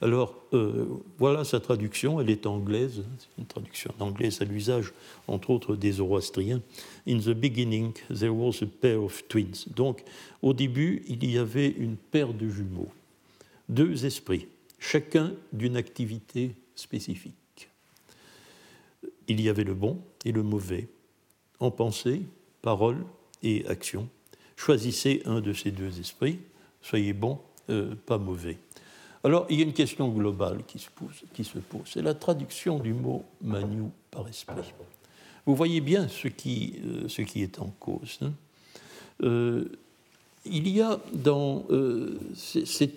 Alors, euh, voilà sa traduction, elle est anglaise, c'est une traduction anglaise à l'usage, entre autres, des Zoroastriens. In the beginning, there was a pair of twins. Donc, au début, il y avait une paire de jumeaux, deux esprits, chacun d'une activité spécifique il y avait le bon et le mauvais. En pensée, parole et action, choisissez un de ces deux esprits, soyez bon, euh, pas mauvais. Alors, il y a une question globale qui se pose, pose. c'est la traduction du mot manu par esprit. Vous voyez bien ce qui, euh, ce qui est en cause. Hein. Euh, il y a dans c'est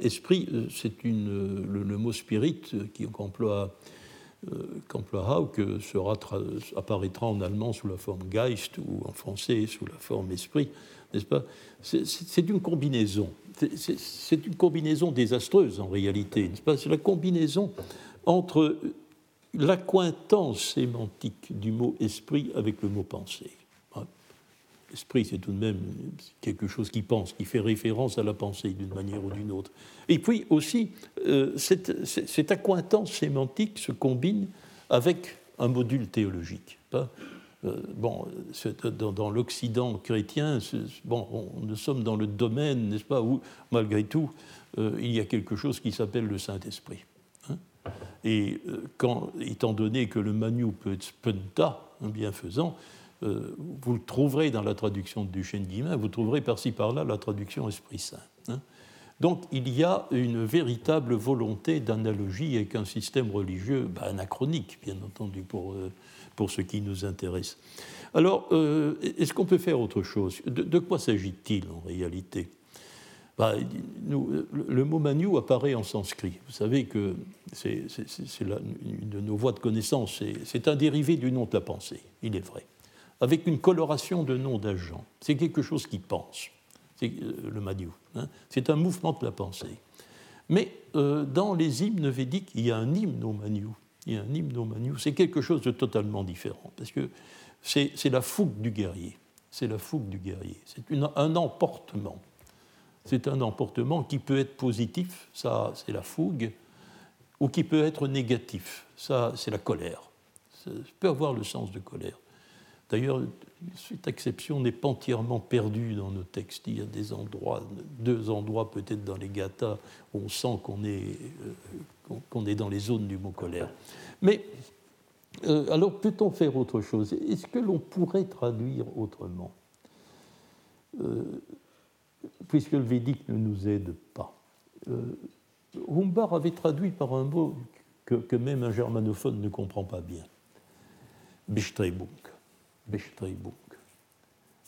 esprit, c'est une le, le, mot spirit qui emploie qu'emploiera que sera apparaîtra en allemand sous la forme Geist ou en français sous la forme esprit, n'est-ce pas? C'est une combinaison. C'est une combinaison désastreuse en réalité, n'est-ce pas? C'est la combinaison entre l'accointance sémantique du mot esprit avec le mot pensée. L'esprit, c'est tout de même quelque chose qui pense, qui fait référence à la pensée d'une manière ou d'une autre. Et puis aussi, euh, cette, cette, accointance sémantique se combine avec un module théologique. Euh, bon, dans, dans l'Occident chrétien, bon, nous sommes dans le domaine, n'est-ce pas, où malgré tout, euh, il y a quelque chose qui s'appelle le Saint-Esprit. Hein. Et quand, étant donné que le manu peut être spenta, un bienfaisant, euh, vous le trouverez dans la traduction de Duchesne Guillemin, vous trouverez par-ci par-là la traduction Esprit Saint. Hein. Donc il y a une véritable volonté d'analogie avec un système religieux bah, anachronique, bien entendu, pour, euh, pour ce qui nous intéresse. Alors, euh, est-ce qu'on peut faire autre chose? De, quoi s'agit-il en réalité? Bah, le mot manu apparaît en sanskrit. Vous savez que c'est une de nos voies de connaissance. C'est un dérivé du nom de la pensée, il est vrai avec une coloration de nom d'agent. C'est quelque chose qui pense, c'est euh, le Madhu. Hein. C'est un mouvement de la pensée. Mais euh, dans les hymnes védiques, il y a un hymne au Manu. Il y a un hymne au Manu. C'est quelque chose de totalement différent, parce que c'est la fougue du guerrier. C'est la fougue du guerrier. C'est un emportement. c'est un emportement qui peut être positif, ça c'est la fougue, ou qui peut être négatif, ça c'est la colère. Ça peut avoir le sens de colère. D'ailleurs, cette exception n'est pas entièrement perdue dans nos textes. Il y a des endroits, deux endroits peut-être dans les gathas, où on sent qu'on est, euh, dans les zones du mot colère. Mais euh, alors peut-on faire autre chose? Est-ce que l'on pourrait traduire autrement? Euh, Puisque le védique ne nous aide pas. Humbar avait traduit par un mot que, même un germanophone ne comprend pas bien. Bestrebung.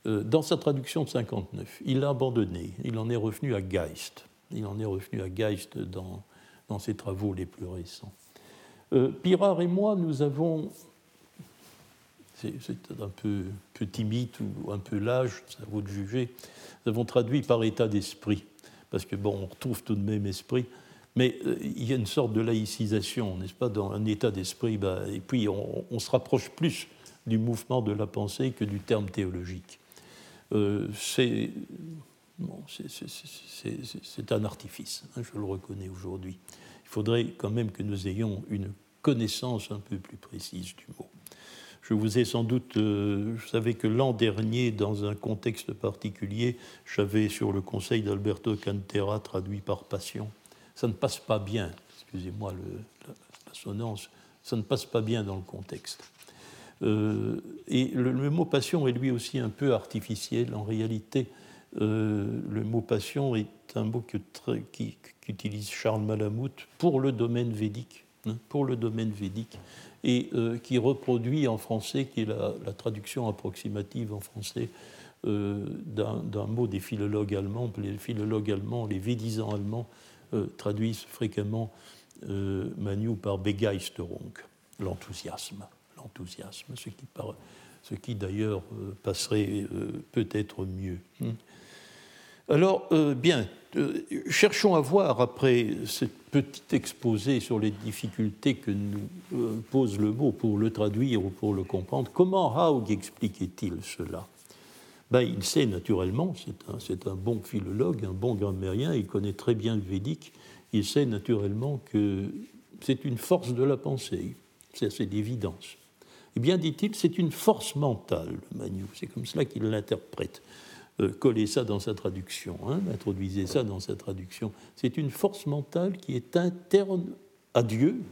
Euh, dans sa traduction de 59, il l'a abandonné, il en est revenu à Geist. Il en est revenu à Geist dans, dans ses travaux les plus récents. Euh, Pirard et moi, nous avons, c'est un peu, petit mythe ou un peu l'âge, ça vaut de juger, nous avons traduit par état d'esprit, parce que bon, on retrouve tout de même esprit, mais euh, il y a une sorte de laïcisation, n'est-ce pas, dans un état d'esprit, bah, et puis on, se rapproche plus du mouvement de la pensée que du terme théologique. Euh, c'est un artifice, hein, je le reconnais aujourd'hui. Il faudrait quand même que nous ayons une connaissance un peu plus précise du mot. Je vous ai sans doute, euh, vous savez que l'an dernier, dans un contexte particulier, j'avais sur le conseil d'Alberto Cantera traduit par passion. Ça ne passe pas bien, excusez-moi l'assonance, ça ne passe pas bien dans le contexte. Euh, et le, mot passion est lui aussi un peu artificiel. En réalité, euh, le mot passion est un mot qu'utilise Charles Malamute pour le domaine védique, hein, pour le domaine védique, et euh, qui reproduit en français, qui est la, traduction approximative en français d'un mot des philologues allemands. Les philologues allemands, les védisants allemands traduisent fréquemment Manu par Begeisterung, l'enthousiasme enthousiasme, ce qui, d'ailleurs euh, passerait euh, peut-être mieux. Hmm. Alors, euh, bien, cherchons à voir, après ce petit exposé sur les difficultés que nous pose le mot pour le traduire ou pour le comprendre, comment Haug expliquait-il cela? Ben, Il sait naturellement, c'est un, bon philologue, un bon grammairien, il connaît très bien le védique, il sait naturellement que c'est une force de la pensée, c'est d'évidence. Eh bien, dit-il, c'est une force mentale, Manu. C'est comme cela qu'il l'interprète. Euh, collez ça dans sa traduction, hein, introduisez ça dans sa traduction. C'est une force mentale qui est interne à Dieu,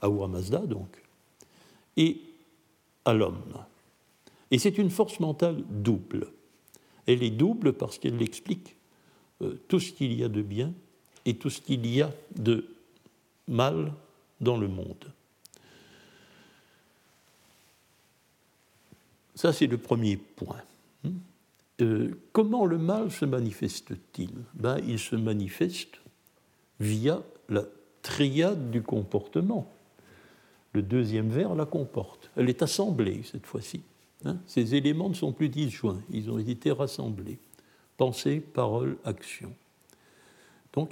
à Mazda donc, et à l'homme. Et c'est une force mentale double. Elle est double parce qu'elle explique euh, tout ce qu'il y a de bien et tout ce qu'il y a de mal dans le monde. Ça, c'est le premier point. Euh, comment le mal se manifeste-t-il ben, Il se manifeste via la triade du comportement. Le deuxième vers la comporte. Elle est assemblée cette fois-ci. Hein. Ces éléments ne sont plus disjoints, ils ont été rassemblés. Pensée, parole, action. Donc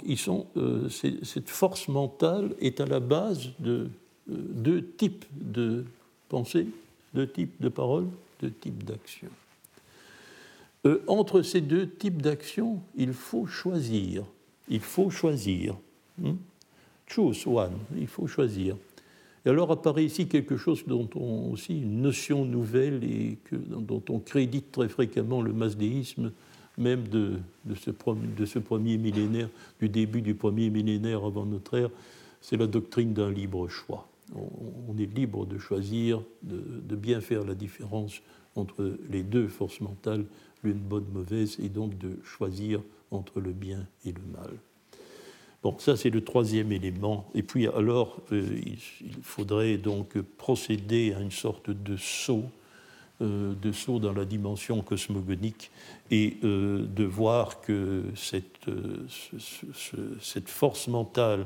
euh, cette force mentale est à la base de euh, deux types de pensée, deux types de parole deux types d'actions. Euh, entre ces deux types d'actions, il faut choisir. Il faut choisir. Hmm? Choose one, il faut choisir. Et alors apparaît ici quelque chose dont on aussi une notion nouvelle et dont on crédite très fréquemment le masdéisme, même de, ce, premier millénaire, du début du premier millénaire avant notre ère, c'est la doctrine d'un libre choix on, est libre de choisir, de, bien faire la différence entre les deux forces mentales, l'une bonne, mauvaise, et donc de choisir entre le bien et le mal. Bon, ça c'est le troisième élément. Et puis alors, euh, il, faudrait donc procéder à une sorte de saut, euh, de saut dans la dimension cosmogonique, et euh, de voir que cette, cette force mentale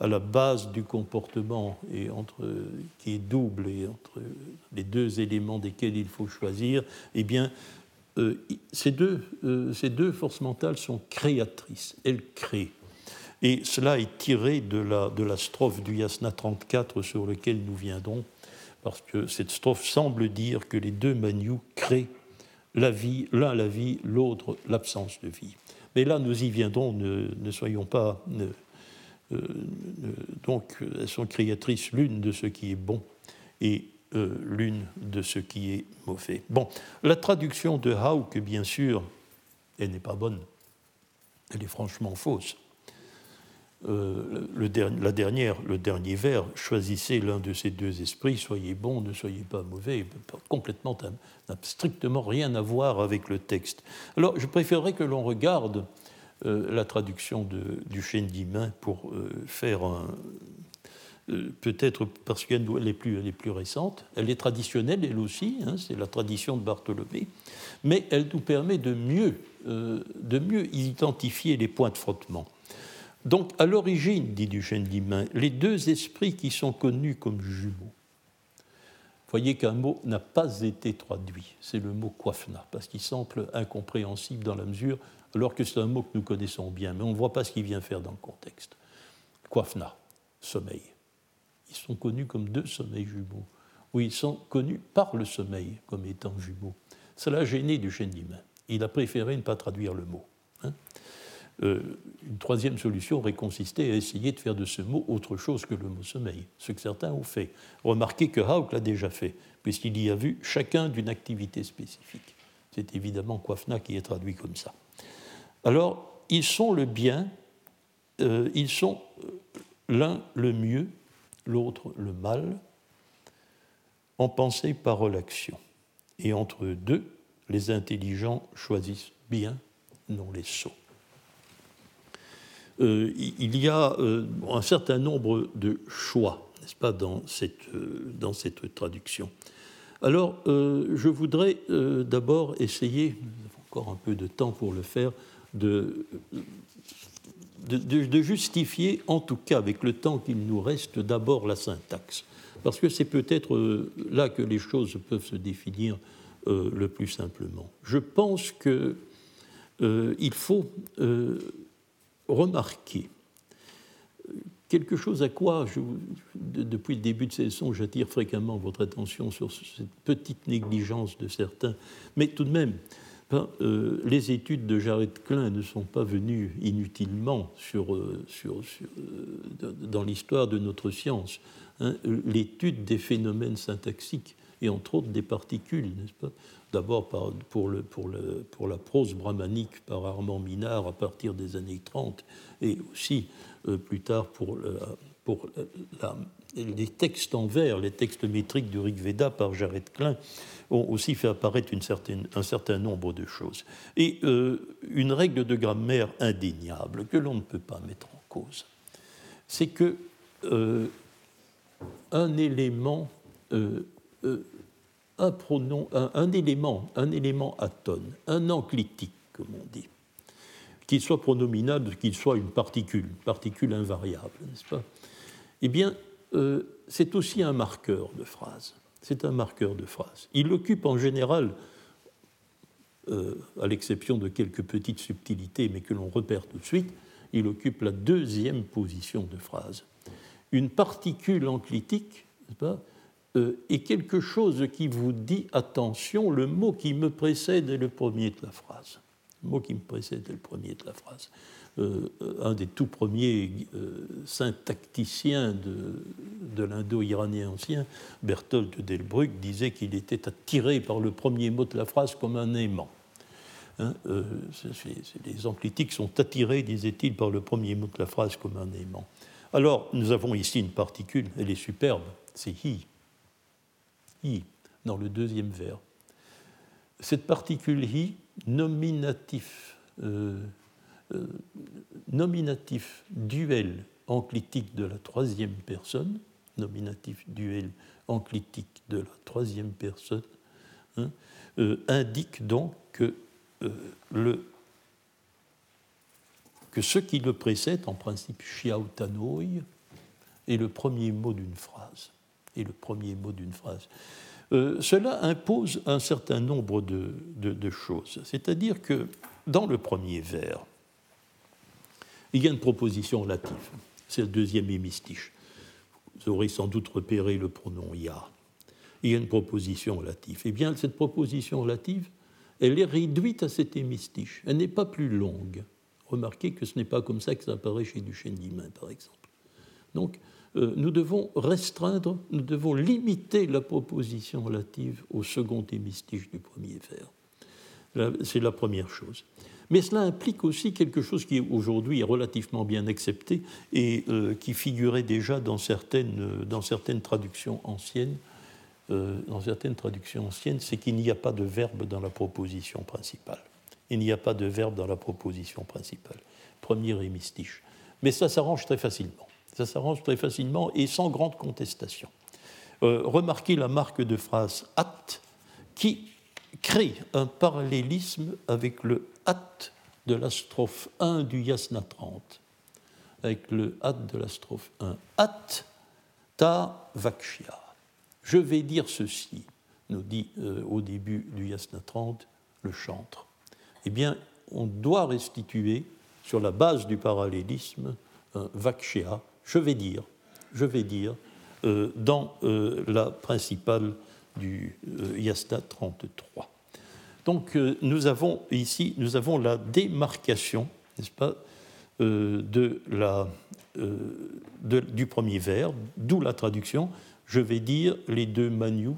à la base du comportement et entre, qui est double et entre les deux éléments desquels il faut choisir, eh bien, euh, ces, deux, euh, ces deux forces mentales sont créatrices, elles créent. Et cela est tiré de la, de la strophe du Yasna 34 sur lequel nous viendrons, parce que cette strophe semble dire que les deux manious créent la vie, l'un la vie, l'autre l'absence de vie. Mais là, nous y viendrons, ne, soyons pas. Donc, elles sont créatrices l'une de ce qui est bon et euh, l'une de ce qui est mauvais. Bon, la traduction de Hauck, bien sûr, elle n'est pas bonne. Elle est franchement fausse. Euh, le la dernière, le dernier vers, choisissez l'un de ces deux esprits, soyez bon, ne soyez pas mauvais, complètement n'a strictement rien à voir avec le texte. Alors, je préférerais que l'on regarde euh, la traduction de, du Chendimain pour euh, faire un. Euh, peut-être parce qu'elle est, plus, plus récente, elle est traditionnelle elle aussi, hein, c'est la tradition de Bartholomé, mais elle nous permet de mieux, de mieux identifier les points de frottement. Donc, à l'origine, dit Duchesne d'Imain, les deux esprits qui sont connus comme jumeaux, voyez qu'un mot n'a pas été traduit, c'est le mot coiffna, parce qu'il semble incompréhensible dans la mesure alors que c'est un mot que nous connaissons bien, mais on ne voit pas ce qu'il vient faire dans le contexte. Kwafna, sommeil. Ils sont connus comme deux sommeils jumeaux. Oui, ils sont connus par le sommeil comme étant jumeaux. Cela a gêné du d'Imain. Il a préféré ne pas traduire le mot. Hein. Euh, une troisième solution aurait consisté à essayer de faire de ce mot autre chose que le mot sommeil, ce que certains ont fait. Remarquez que Hauck l'a déjà fait, puisqu'il y a vu chacun d'une activité spécifique. C'est évidemment Kwafna qui est traduit comme ça. Alors, ils sont le bien, euh, ils sont euh, l'un le mieux, l'autre le mal, en pensée, parole, action. Et entre deux, les intelligents choisissent bien, non les sots. Euh, il y a un certain nombre de choix, n'est-ce pas, dans cette, dans cette traduction. Alors, je voudrais d'abord essayer, encore un peu de temps pour le faire, de, de, justifier, en tout cas avec le temps qu'il nous reste, d'abord la syntaxe. Parce que c'est peut-être euh, là que les choses peuvent se définir euh, le plus simplement. Je pense qu'il euh, faut remarquer quelque chose à quoi, depuis le début de ces leçons, j'attire fréquemment votre attention sur cette petite négligence de certains, mais tout de même, euh, les études de Jared Klein ne sont pas venues inutilement euh, euh, dans l'histoire de notre science. Hein. L'étude des phénomènes syntaxiques et entre autres des particules, n'est-ce pas? D'abord pour, la prose brahmanique par Armand Minard à partir des années 30 et aussi plus tard pour, pour les textes en vers, les textes métriques du Rig Veda par Jared Klein ont aussi fait apparaître un certain nombre de choses. Et euh, une règle de grammaire indéniable que l'on ne peut pas mettre en cause, c'est que euh, un élément, euh, un pronom, un, élément, un élément atone, un enclitique, comme on dit, qu'il soit pronominal, qu'il soit une particule, une particule invariable, n'est-ce pas? Eh bien, c'est aussi un marqueur de phrase c'est un marqueur de phrase. Il occupe en général, euh, à l'exception de quelques petites subtilités, mais que l'on repère tout de suite, il occupe la deuxième position de phrase. Une particule enclitique pas, euh, est quelque chose qui vous dit attention, le mot qui me précède est le premier de la phrase. Le mot qui me précède est le premier de la phrase. Euh, un des tout premiers euh, syntacticiens de, l'indo-iranien ancien, Berthold Delbrück, disait qu'il était attiré par le premier mot de la phrase comme un aimant. Hein, euh, les enclitiques sont attirés, disait-il, par le premier mot de la phrase comme un aimant. Alors, nous avons ici une particule, elle est superbe, c'est hi. Hi, dans le deuxième vers. Cette particule hi, nominatif, nominatif duel enclitique de la troisième personne, nominatif duel enclitique de la troisième personne, hein, euh, indique donc que, euh, que ce qui le précède, en principe shiautanoi, est le premier mot d'une phrase. Est le premier mot d'une phrase. cela impose un certain nombre de choses. C'est-à-dire que dans le premier vers, il y a une proposition relative, c'est le deuxième hémistiche. Vous aurez sans doute repéré le pronom ya. Il y a une proposition relative. Eh bien, cette proposition relative, elle est réduite à cet hémistiche. Elle n'est pas plus longue. Remarquez que ce n'est pas comme ça que ça apparaît chez Duchesne-Guimain, par exemple. Donc, euh, nous devons restreindre, nous devons limiter la proposition relative au second hémistiche du premier vers. C'est la première chose. Mais cela implique aussi quelque chose qui aujourd'hui est relativement bien accepté et euh, qui figurait déjà dans certaines, dans certaines traductions anciennes. Euh, dans certaines traductions anciennes, c'est qu'il n'y a pas de verbe dans la proposition principale. Il n'y a pas de verbe dans la proposition principale. Premier hémistiche. Mais ça s'arrange très facilement. Ça s'arrange très facilement et sans grande contestation. Euh, remarquez la marque de phrase at qui crée un parallélisme avec le at de la strophe 1 du Yasna 30, avec le at de la strophe 1. At ta vakshya. Je vais dire ceci, nous dit euh, au début du Yasna 30 le chantre. Eh bien, on doit restituer, sur la base du parallélisme, un vakshya, je vais dire, je vais dire, euh, dans euh, la principale du Yasna 33. Donc euh, nous avons ici nous avons la démarcation, n'est-ce pas, euh, de la, euh, du premier vers, d'où la traduction. Je vais dire les deux manious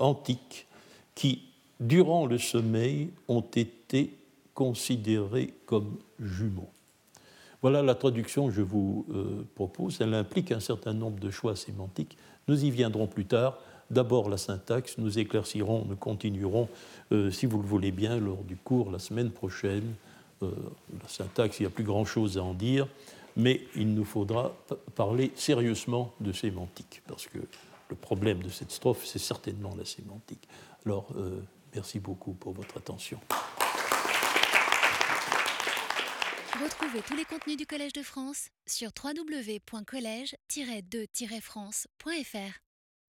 antiques qui, durant le sommeil, ont été considérés comme jumeaux. Voilà la traduction que je vous propose. Elle implique un certain nombre de choix sémantiques. Nous y viendrons plus tard d'abord la syntaxe, nous éclaircirons, nous continuerons, euh, si vous le voulez bien, lors du cours la semaine prochaine. Euh, la syntaxe, il n'y a plus grand-chose à en dire, mais il nous faudra parler sérieusement de sémantique, parce que le problème de cette strophe, c'est certainement la sémantique. Alors, euh, merci beaucoup pour votre attention. Retrouvez tous les contenus du Collège de France sur www.colège-2-france.fr.